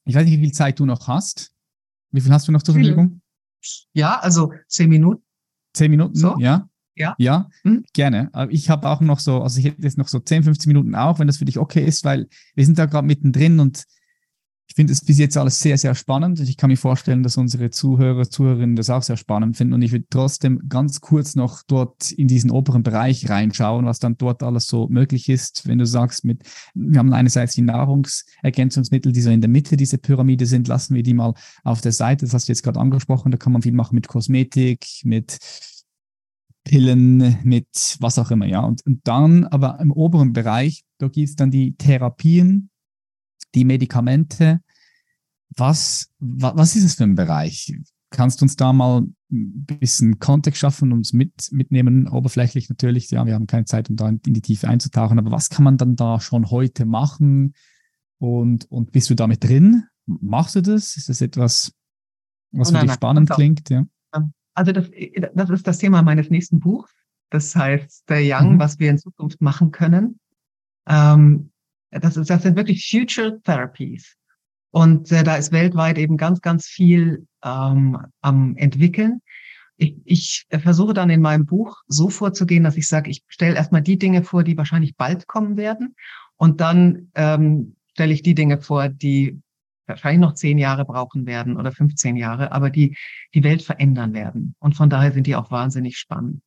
ich weiß nicht, wie viel Zeit du noch hast. Wie viel hast du noch zur Verfügung?
Ja, also zehn Minuten.
Zehn Minuten, so? ja. Ja. Ja, mhm. gerne. Aber ich habe auch noch so, also ich hätte jetzt noch so 10, 15 Minuten auch, wenn das für dich okay ist, weil wir sind da gerade mittendrin und ich finde es bis jetzt alles sehr, sehr spannend. Ich kann mir vorstellen, dass unsere Zuhörer, Zuhörerinnen das auch sehr spannend finden. Und ich würde trotzdem ganz kurz noch dort in diesen oberen Bereich reinschauen, was dann dort alles so möglich ist, wenn du sagst, mit, wir haben einerseits die Nahrungsergänzungsmittel, die so in der Mitte dieser Pyramide sind, lassen wir die mal auf der Seite, das hast du jetzt gerade angesprochen, da kann man viel machen mit Kosmetik, mit Pillen, mit was auch immer, ja. Und, und dann aber im oberen Bereich, da gibt es dann die Therapien, die Medikamente. Was, was, was ist es für ein Bereich? Kannst du uns da mal ein bisschen Kontext schaffen und uns mit, mitnehmen? Oberflächlich natürlich, ja, wir haben keine Zeit, um da in die Tiefe einzutauchen, aber was kann man dann da schon heute machen? Und, und bist du damit drin? Machst du das? Ist das etwas, was oh, für dich spannend klingt? Ja.
Also das, das ist das Thema meines nächsten Buchs. Das heißt, der Young, mhm. was wir in Zukunft machen können. Ähm, das, ist, das sind wirklich Future Therapies. Und äh, da ist weltweit eben ganz, ganz viel ähm, am entwickeln. Ich, ich versuche dann in meinem Buch so vorzugehen, dass ich sage, ich stelle erstmal die Dinge vor, die wahrscheinlich bald kommen werden. Und dann ähm, stelle ich die Dinge vor, die wahrscheinlich noch zehn Jahre brauchen werden oder 15 Jahre, aber die die Welt verändern werden. Und von daher sind die auch wahnsinnig spannend.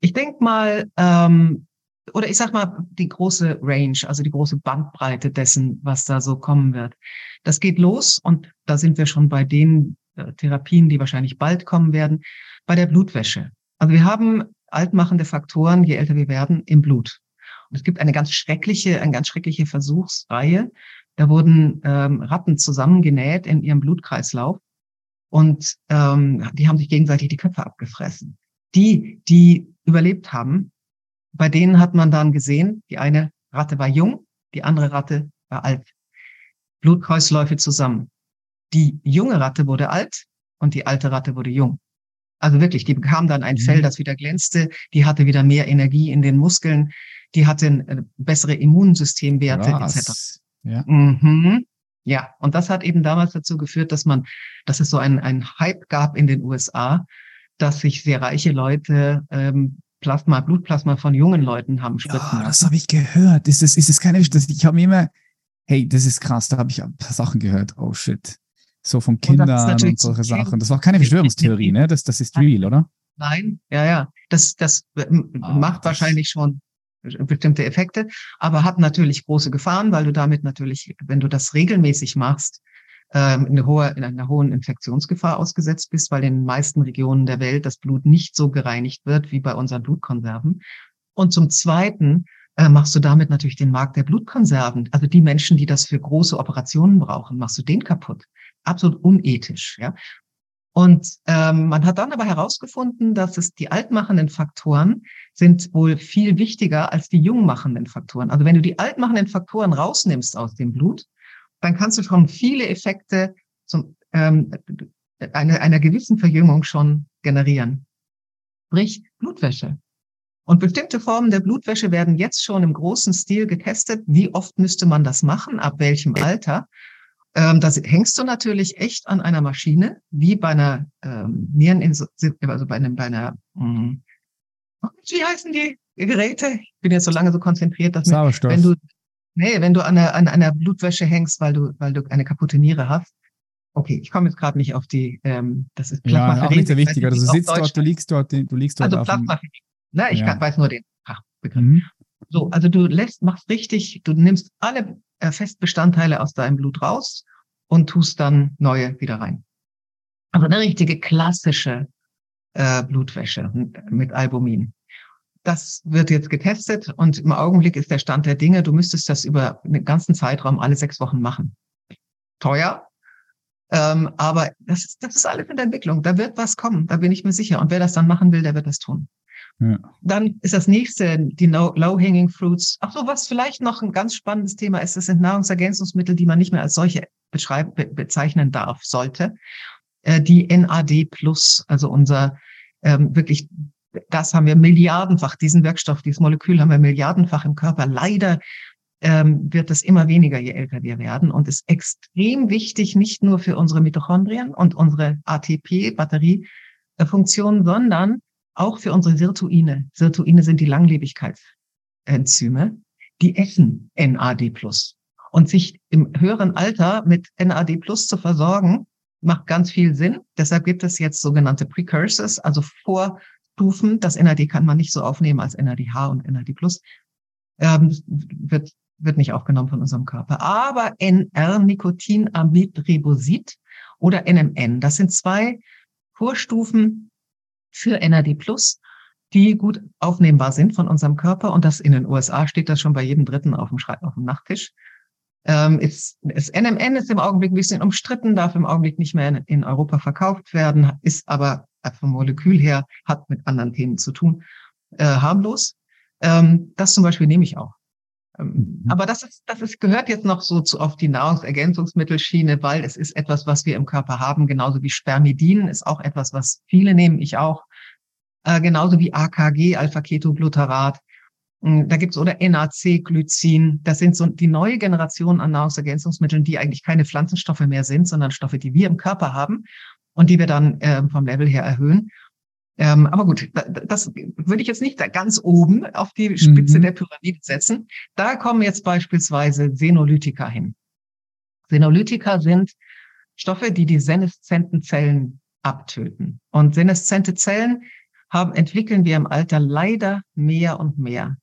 Ich denke mal, ähm, oder ich sag mal, die große Range, also die große Bandbreite dessen, was da so kommen wird. Das geht los und da sind wir schon bei den äh, Therapien, die wahrscheinlich bald kommen werden, bei der Blutwäsche. Also wir haben altmachende Faktoren, je älter wir werden, im Blut. Und es gibt eine ganz schreckliche, eine ganz schreckliche Versuchsreihe. Da wurden ähm, Ratten zusammengenäht in ihrem Blutkreislauf und ähm, die haben sich gegenseitig die Köpfe abgefressen. Die, die überlebt haben, bei denen hat man dann gesehen, die eine Ratte war jung, die andere Ratte war alt. Blutkreisläufe zusammen. Die junge Ratte wurde alt und die alte Ratte wurde jung. Also wirklich, die bekam dann ein mhm. Fell, das wieder glänzte, die hatte wieder mehr Energie in den Muskeln, die hatte äh, bessere Immunsystemwerte etc. Ja. Mhm. ja, und das hat eben damals dazu geführt, dass man, dass es so ein, ein Hype gab in den USA, dass sich sehr reiche Leute ähm, Plasma, Blutplasma von jungen Leuten haben
spritzen ja, das habe ich gehört. Ist das, ist das keine, das, ich habe mir immer, hey, das ist krass, da habe ich ein paar Sachen gehört. Oh shit. So von Kindern und, und solche Sachen. Das war keine Verschwörungstheorie, ne? Das, das ist real, oder?
Nein, ja, ja. Das, das oh, macht das wahrscheinlich schon bestimmte Effekte, aber hat natürlich große Gefahren, weil du damit natürlich, wenn du das regelmäßig machst, ähm, in, eine hohe, in einer hohen Infektionsgefahr ausgesetzt bist, weil in den meisten Regionen der Welt das Blut nicht so gereinigt wird wie bei unseren Blutkonserven. Und zum Zweiten äh, machst du damit natürlich den Markt der Blutkonserven, also die Menschen, die das für große Operationen brauchen, machst du den kaputt. Absolut unethisch. Ja? Und ähm, man hat dann aber herausgefunden, dass es die altmachenden Faktoren sind wohl viel wichtiger als die jungmachenden Faktoren. Also wenn du die altmachenden Faktoren rausnimmst aus dem Blut, dann kannst du schon viele Effekte zum, ähm, einer, einer gewissen Verjüngung schon generieren. Sprich Blutwäsche. Und bestimmte Formen der Blutwäsche werden jetzt schon im großen Stil getestet. Wie oft müsste man das machen? Ab welchem Alter? Ähm, da hängst du natürlich echt an einer Maschine, wie bei einer ähm, Niereninsel, also bei, einem, bei einer, mh, wie heißen die Geräte? Ich bin jetzt so lange so konzentriert, dass
Sauerstoff.
wenn du Nee, wenn du an einer, an einer Blutwäsche hängst, weil du, weil du eine kaputte Niere hast. Okay, ich komme jetzt gerade nicht auf die, ähm, das ist
Plasma Ja, auch nicht sehr wichtig. Also du sitzt dort, du liegst dort, du liegst dort.
Also Plasma Na, ich ja. kann, weiß nur den Fachbegriff. Mhm. So, also du lässt, machst richtig, du nimmst alle äh, Festbestandteile aus deinem Blut raus und tust dann neue wieder rein. Also eine richtige klassische äh, Blutwäsche mit Albumin. Das wird jetzt getestet und im Augenblick ist der Stand der Dinge, du müsstest das über einen ganzen Zeitraum alle sechs Wochen machen. Teuer, ähm, aber das ist, das ist alles in der Entwicklung. Da wird was kommen, da bin ich mir sicher. Und wer das dann machen will, der wird das tun. Ja. Dann ist das nächste die Low-Hanging Fruits. Ach so, was vielleicht noch ein ganz spannendes Thema ist, das sind Nahrungsergänzungsmittel, die man nicht mehr als solche beschreiben, be bezeichnen darf, sollte. Äh, die NAD Plus, also unser ähm, wirklich das haben wir milliardenfach, diesen Wirkstoff, dieses Molekül haben wir milliardenfach im Körper. Leider ähm, wird es immer weniger, je älter wir werden und ist extrem wichtig, nicht nur für unsere Mitochondrien und unsere ATP-Batteriefunktion, sondern auch für unsere Sirtuine. Sirtuine sind die Langlebigkeitsenzyme, die essen NAD+. Und sich im höheren Alter mit NAD zu versorgen, macht ganz viel Sinn. Deshalb gibt es jetzt sogenannte Precursors, also Vorstufen. Das NAD kann man nicht so aufnehmen als NADH und NAD. Ähm, wird, wird nicht aufgenommen von unserem Körper. Aber NR-Nicotinamidribosid oder NMN, das sind zwei Vorstufen für NAD Plus, die gut aufnehmbar sind von unserem Körper. Und das in den USA steht das schon bei jedem Dritten auf dem, Schrei auf dem Nachttisch. Ähm, ist, ist NMN ist im Augenblick ein bisschen umstritten, darf im Augenblick nicht mehr in, in Europa verkauft werden, ist aber vom Molekül her, hat mit anderen Themen zu tun, äh, harmlos. Ähm, das zum Beispiel nehme ich auch. Ähm, mhm. Aber das ist, das ist, gehört jetzt noch so zu, auf die Nahrungsergänzungsmittelschiene, weil es ist etwas, was wir im Körper haben, genauso wie Spermidin ist auch etwas, was viele nehmen, ich auch, äh, genauso wie AKG, Alpha-Ketoglutarat. Hm, da gibt's oder NAC-Glycin. Das sind so die neue Generation an Nahrungsergänzungsmitteln, die eigentlich keine Pflanzenstoffe mehr sind, sondern Stoffe, die wir im Körper haben und die wir dann äh, vom Level her erhöhen. Ähm, aber gut, das würde ich jetzt nicht da ganz oben auf die Spitze mhm. der Pyramide setzen. Da kommen jetzt beispielsweise Senolytika hin. Senolytika sind Stoffe, die die seneszenten Zellen abtöten. Und seneszente Zellen haben, entwickeln wir im Alter leider mehr und mehr.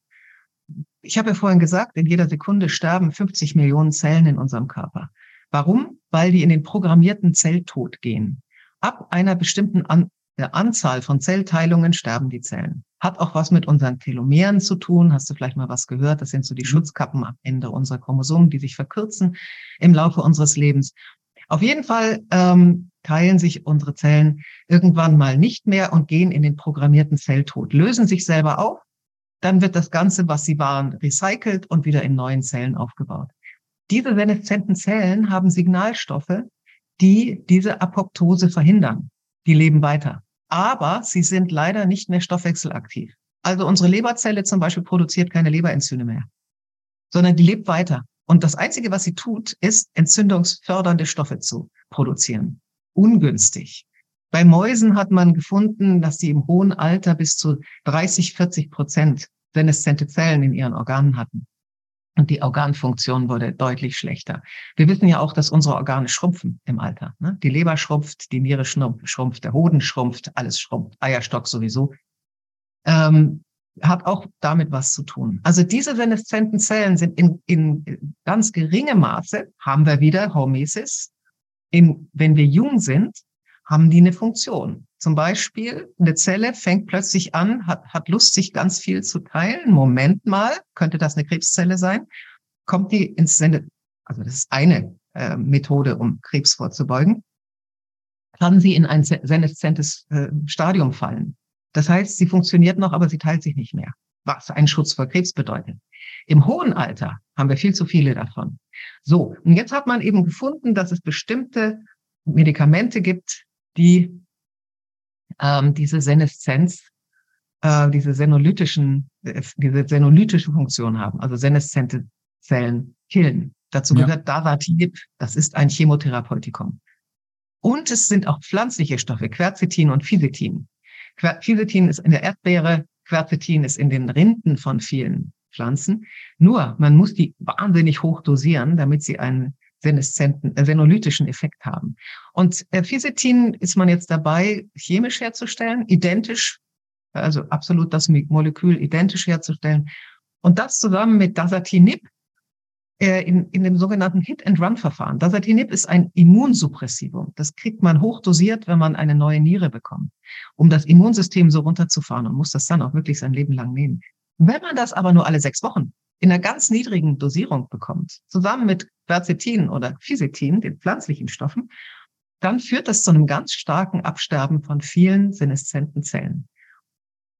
Ich habe ja vorhin gesagt, in jeder Sekunde sterben 50 Millionen Zellen in unserem Körper. Warum? Weil die in den programmierten Zelltod gehen. Ab einer bestimmten An Anzahl von Zellteilungen sterben die Zellen. Hat auch was mit unseren Telomeren zu tun. Hast du vielleicht mal was gehört? Das sind so die mhm. Schutzkappen am Ende unserer Chromosomen, die sich verkürzen im Laufe unseres Lebens. Auf jeden Fall ähm, teilen sich unsere Zellen irgendwann mal nicht mehr und gehen in den programmierten Zelltod, lösen sich selber auf dann wird das Ganze, was sie waren, recycelt und wieder in neuen Zellen aufgebaut. Diese seneszenten Zellen haben Signalstoffe, die diese Apoptose verhindern. Die leben weiter. Aber sie sind leider nicht mehr stoffwechselaktiv. Also unsere Leberzelle zum Beispiel produziert keine Leberenzyme mehr, sondern die lebt weiter. Und das Einzige, was sie tut, ist, entzündungsfördernde Stoffe zu produzieren. Ungünstig. Bei Mäusen hat man gefunden, dass sie im hohen Alter bis zu 30, 40 Prozent seneszente Zellen in ihren Organen hatten. Und die Organfunktion wurde deutlich schlechter. Wir wissen ja auch, dass unsere Organe schrumpfen im Alter. Ne? Die Leber schrumpft, die Niere schrumpft, der Hoden schrumpft, alles schrumpft, Eierstock sowieso. Ähm, hat auch damit was zu tun. Also diese seneszenten Zellen sind in, in ganz geringem Maße, haben wir wieder Hormesis. In, wenn wir jung sind, haben die eine Funktion. Zum Beispiel, eine Zelle fängt plötzlich an, hat, hat Lust, sich ganz viel zu teilen. Moment mal, könnte das eine Krebszelle sein? Kommt die ins Sende, also das ist eine äh, Methode, um Krebs vorzubeugen, kann sie in ein seneszentes äh, Stadium fallen. Das heißt, sie funktioniert noch, aber sie teilt sich nicht mehr, was ein Schutz vor Krebs bedeutet. Im hohen Alter haben wir viel zu viele davon. So, und jetzt hat man eben gefunden, dass es bestimmte Medikamente gibt, die ähm, diese Seneszenz, äh, diese senolytischen, äh, diese senolytische Funktion haben, also seneszente Zellen killen. Dazu ja. gehört Daratinib, das ist ein Chemotherapeutikum. Und es sind auch pflanzliche Stoffe, Quercetin und Fisetin. Fisetin ist in der Erdbeere, Quercetin ist in den Rinden von vielen Pflanzen. Nur, man muss die wahnsinnig hoch dosieren, damit sie einen seneszenten, äh, senolytischen Effekt haben. Und äh, Fisetin ist man jetzt dabei, chemisch herzustellen, identisch, also absolut das Molekül identisch herzustellen. Und das zusammen mit Dasatinib äh, in, in dem sogenannten Hit-and-Run-Verfahren. Dasatinib ist ein Immunsuppressivum. Das kriegt man hochdosiert, wenn man eine neue Niere bekommt, um das Immunsystem so runterzufahren und muss das dann auch wirklich sein Leben lang nehmen. Wenn man das aber nur alle sechs Wochen in einer ganz niedrigen Dosierung bekommt, zusammen mit Quercetin oder Fisetin, den pflanzlichen Stoffen, dann führt das zu einem ganz starken Absterben von vielen seneszenten Zellen.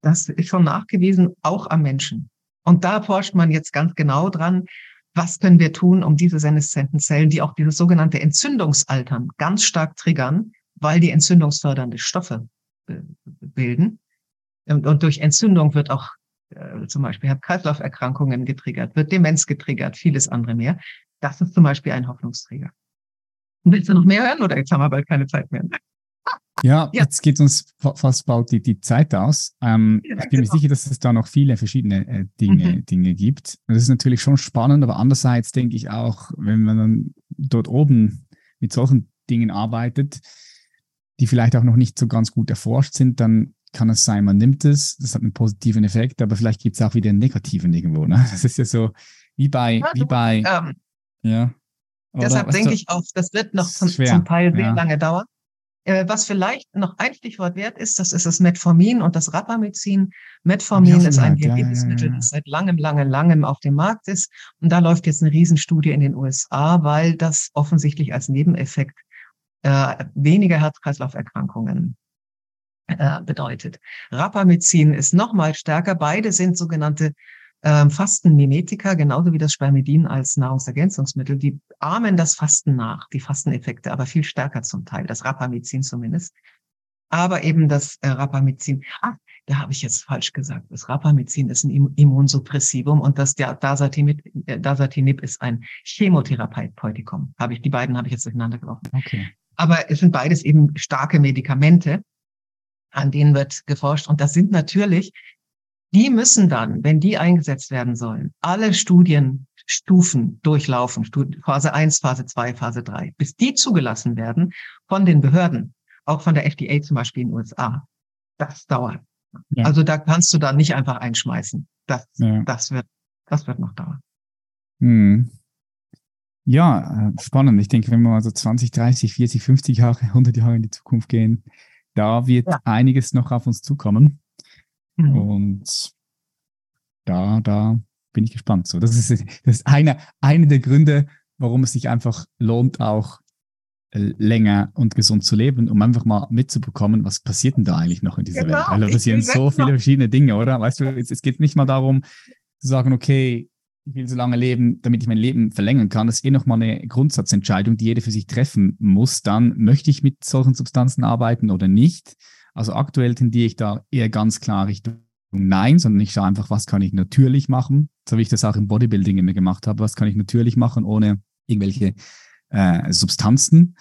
Das ist schon nachgewiesen, auch am Menschen. Und da forscht man jetzt ganz genau dran, was können wir tun, um diese seneszenten Zellen, die auch dieses sogenannte Entzündungsaltern ganz stark triggern, weil die entzündungsfördernde Stoffe bilden, Und, und durch Entzündung wird auch äh, zum Beispiel Herz-Kreislauf-Erkrankungen getriggert, wird Demenz getriggert, vieles andere mehr. Das ist zum Beispiel ein Hoffnungsträger. Willst du noch mehr hören oder jetzt haben wir bald keine Zeit mehr?
Ja, (laughs) ja. jetzt geht uns fast bald die, die Zeit aus. Ähm, ja, ich bin genau. mir sicher, dass es da noch viele verschiedene äh, Dinge, mhm. Dinge gibt. Das ist natürlich schon spannend, aber andererseits denke ich auch, wenn man dann dort oben mit solchen Dingen arbeitet, die vielleicht auch noch nicht so ganz gut erforscht sind, dann kann es sein, man nimmt es, das hat einen positiven Effekt, aber vielleicht gibt es auch wieder einen negativen irgendwo. Ne? Das ist ja so wie bei, ja, wie bei, ähm, ja.
Oder, deshalb denke ich auch, das wird noch zum, zum Teil sehr ja. lange dauern. Äh, was vielleicht noch ein Stichwort wert ist, das ist das Metformin und das Rapamycin. Metformin ist ein Diabetesmittel, das seit langem, langem, langem auf dem Markt ist. Und da läuft jetzt eine Riesenstudie in den USA, weil das offensichtlich als Nebeneffekt äh, weniger Herz-Kreislauf-Erkrankungen äh, bedeutet. Rapamycin ist noch mal stärker. Beide sind sogenannte ähm, Fastenmimetika, genauso wie das Spermidin als Nahrungsergänzungsmittel. Die ahmen das Fasten nach, die Fasteneffekte, aber viel stärker zum Teil, das Rapamycin zumindest. Aber eben das äh, Rapamycin, ah, da habe ich jetzt falsch gesagt. Das Rapamycin ist ein Immunsuppressivum und das Dasatinib, äh, Dasatinib ist ein Chemotherapeutikum. Habe ich die beiden habe ich jetzt durcheinander geworfen. Okay. Aber es sind beides eben starke Medikamente, an denen wird geforscht. Und das sind natürlich, die müssen dann, wenn die eingesetzt werden sollen, alle Studienstufen durchlaufen. Phase 1, Phase 2, Phase 3, bis die zugelassen werden von den Behörden, auch von der FDA zum Beispiel in den USA. Das dauert. Ja. Also da kannst du da nicht einfach einschmeißen. Das, ja. das wird, das wird noch dauern.
Hm. Ja, äh, spannend. Ich denke, wenn wir mal so 20, 30, 40, 50 Jahre, (laughs) 100 Jahre in die Zukunft gehen, da wird ja. einiges noch auf uns zukommen. Mhm. Und da, da bin ich gespannt. So, das ist, das ist einer eine der Gründe, warum es sich einfach lohnt, auch äh, länger und gesund zu leben, um einfach mal mitzubekommen, was passiert denn da eigentlich noch in dieser genau, Welt? Also passieren so viele verschiedene Dinge, oder? Weißt du, es, es geht nicht mal darum zu sagen, okay, will so lange leben, damit ich mein Leben verlängern kann. Das ist eh nochmal eine Grundsatzentscheidung, die jeder für sich treffen muss. Dann möchte ich mit solchen Substanzen arbeiten oder nicht. Also aktuell tendiere ich da eher ganz klar Richtung Nein, sondern ich schaue einfach, was kann ich natürlich machen, so wie ich das auch im Bodybuilding immer gemacht habe. Was kann ich natürlich machen, ohne irgendwelche äh, Substanzen.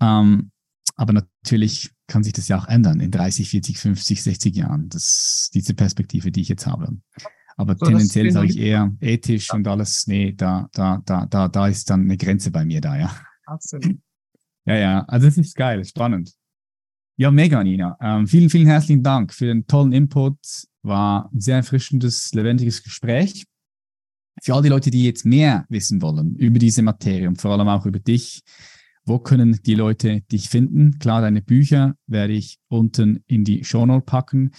Ähm, aber natürlich kann sich das ja auch ändern in 30, 40, 50, 60 Jahren. Das diese Perspektive, die ich jetzt habe. Aber so, tendenziell sage ich eher ethisch ja. und alles, nee, da, da, da, da, da ist dann eine Grenze bei mir da, ja. Absolut. (laughs) Ja, ja, also es ist geil, spannend. Ja, mega, Nina. Ähm, vielen, vielen herzlichen Dank für den tollen Input. War ein sehr erfrischendes, lebendiges Gespräch. Für all die Leute, die jetzt mehr wissen wollen über diese Materie und vor allem auch über dich, wo können die Leute dich finden? Klar, deine Bücher werde ich unten in die Show Note packen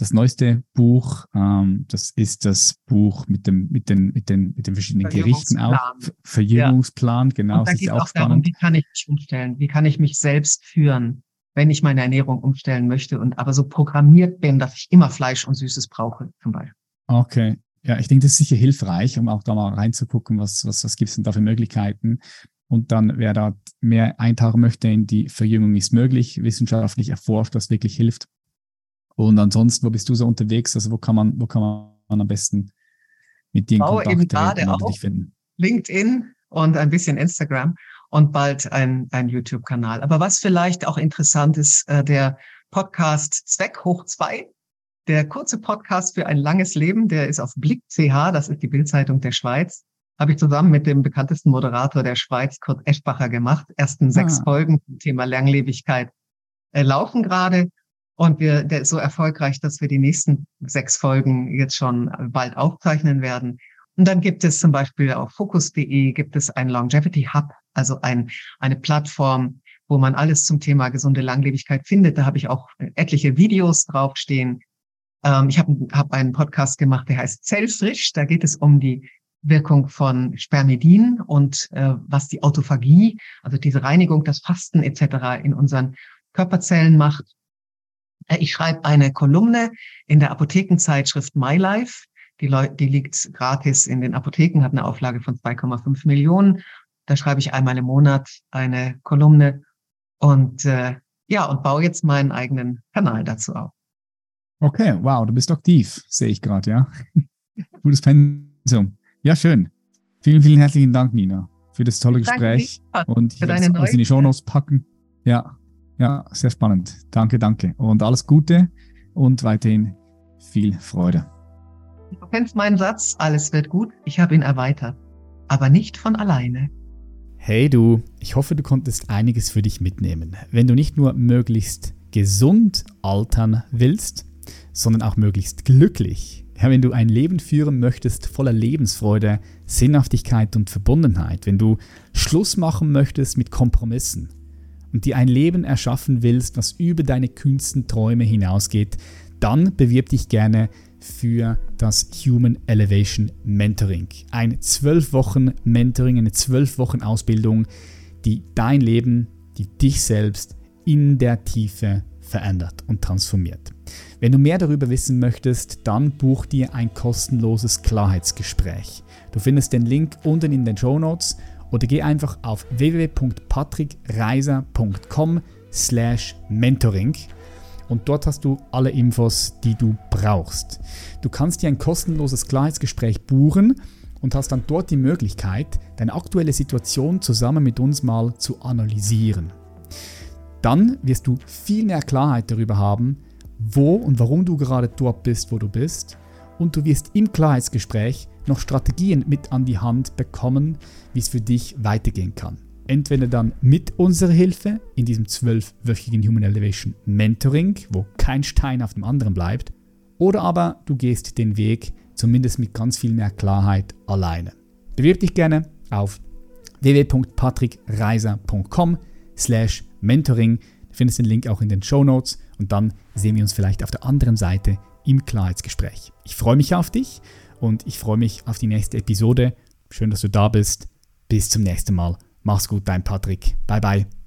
das neueste Buch, ähm, das ist das Buch mit dem, mit den, mit den, mit den verschiedenen Gerichten auch. Verjüngungsplan, ja. genau.
Und da geht es auch darum, wie kann ich mich umstellen? Wie kann ich mich selbst führen, wenn ich meine Ernährung umstellen möchte und aber so programmiert bin, dass ich immer Fleisch und Süßes brauche, zum Beispiel.
Okay. Ja, ich denke, das ist sicher hilfreich, um auch da mal reinzugucken, was, was, was gibt es denn da für Möglichkeiten. Und dann, wer da mehr eintauchen möchte in die Verjüngung ist möglich, wissenschaftlich erforscht, was wirklich hilft, und ansonsten, wo bist du so unterwegs? Also wo kann man, wo kann man am besten mit dir in Kontakt eben
gerade auch dich finden? LinkedIn und ein bisschen Instagram und bald ein, ein YouTube-Kanal. Aber was vielleicht auch interessant ist, äh, der Podcast Zweck hoch zwei, der kurze Podcast für ein langes Leben, der ist auf Blick CH, das ist die Bildzeitung der Schweiz, habe ich zusammen mit dem bekanntesten Moderator der Schweiz, Kurt Eschbacher, gemacht. Ersten sechs ah. Folgen zum Thema Langlebigkeit äh, laufen gerade. Und wir, der ist so erfolgreich, dass wir die nächsten sechs Folgen jetzt schon bald aufzeichnen werden. Und dann gibt es zum Beispiel auf focus.de gibt es ein Longevity Hub, also ein, eine Plattform, wo man alles zum Thema gesunde Langlebigkeit findet. Da habe ich auch etliche Videos draufstehen. Ähm, ich habe hab einen Podcast gemacht, der heißt Zellfrisch. Da geht es um die Wirkung von Spermidin und äh, was die Autophagie, also diese Reinigung, das Fasten etc. in unseren Körperzellen macht. Äh, ich schreibe eine Kolumne in der Apothekenzeitschrift MyLife. Die, Leute, die liegt gratis in den Apotheken, hat eine Auflage von 2,5 Millionen. Da schreibe ich einmal im Monat eine Kolumne und äh, ja und baue jetzt meinen eigenen Kanal dazu auf.
Okay, wow, du bist aktiv, sehe ich gerade, ja. (laughs) Gutes Pensum. Ja, schön. Vielen, vielen herzlichen Dank, Nina, für das tolle Gespräch. Und ich werde alles in die Shownotes packen. Ja, ja, sehr spannend. Danke, danke. Und alles Gute und weiterhin viel Freude.
Du kennst meinen Satz, alles wird gut. Ich habe ihn erweitert. Aber nicht von alleine.
Hey du, ich hoffe, du konntest einiges für dich mitnehmen. Wenn du nicht nur möglichst gesund altern willst, sondern auch möglichst glücklich. Ja, wenn du ein Leben führen möchtest voller Lebensfreude, Sinnhaftigkeit und Verbundenheit, wenn du Schluss machen möchtest mit Kompromissen und dir ein Leben erschaffen willst, was über deine kühnsten Träume hinausgeht, dann bewirb dich gerne für das Human Elevation Mentoring. Ein 12 Wochen Mentoring, eine 12 Wochen Ausbildung, die dein Leben, die dich selbst in der Tiefe verändert und transformiert. Wenn du mehr darüber wissen möchtest, dann buch dir ein kostenloses Klarheitsgespräch. Du findest den Link unten in den Show Notes oder geh einfach auf www.patrickreiser.com slash mentoring und dort hast du alle Infos, die du brauchst. Du kannst dir ein kostenloses Klarheitsgespräch buchen und hast dann dort die Möglichkeit, deine aktuelle Situation zusammen mit uns mal zu analysieren. Dann wirst du viel mehr Klarheit darüber haben, wo und warum du gerade dort bist, wo du bist. Und du wirst im Klarheitsgespräch noch Strategien mit an die Hand bekommen, wie es für dich weitergehen kann entweder dann mit unserer Hilfe in diesem zwölfwöchigen Human Elevation Mentoring, wo kein Stein auf dem anderen bleibt, oder aber du gehst den Weg zumindest mit ganz viel mehr Klarheit alleine. Bewirb dich gerne auf www.patrickreiser.com slash mentoring. Du findest den Link auch in den Show Notes und dann sehen wir uns vielleicht auf der anderen Seite im Klarheitsgespräch. Ich freue mich auf dich und ich freue mich auf die nächste Episode. Schön, dass du da bist. Bis zum nächsten Mal. Mach's gut, dein Patrick. Bye bye.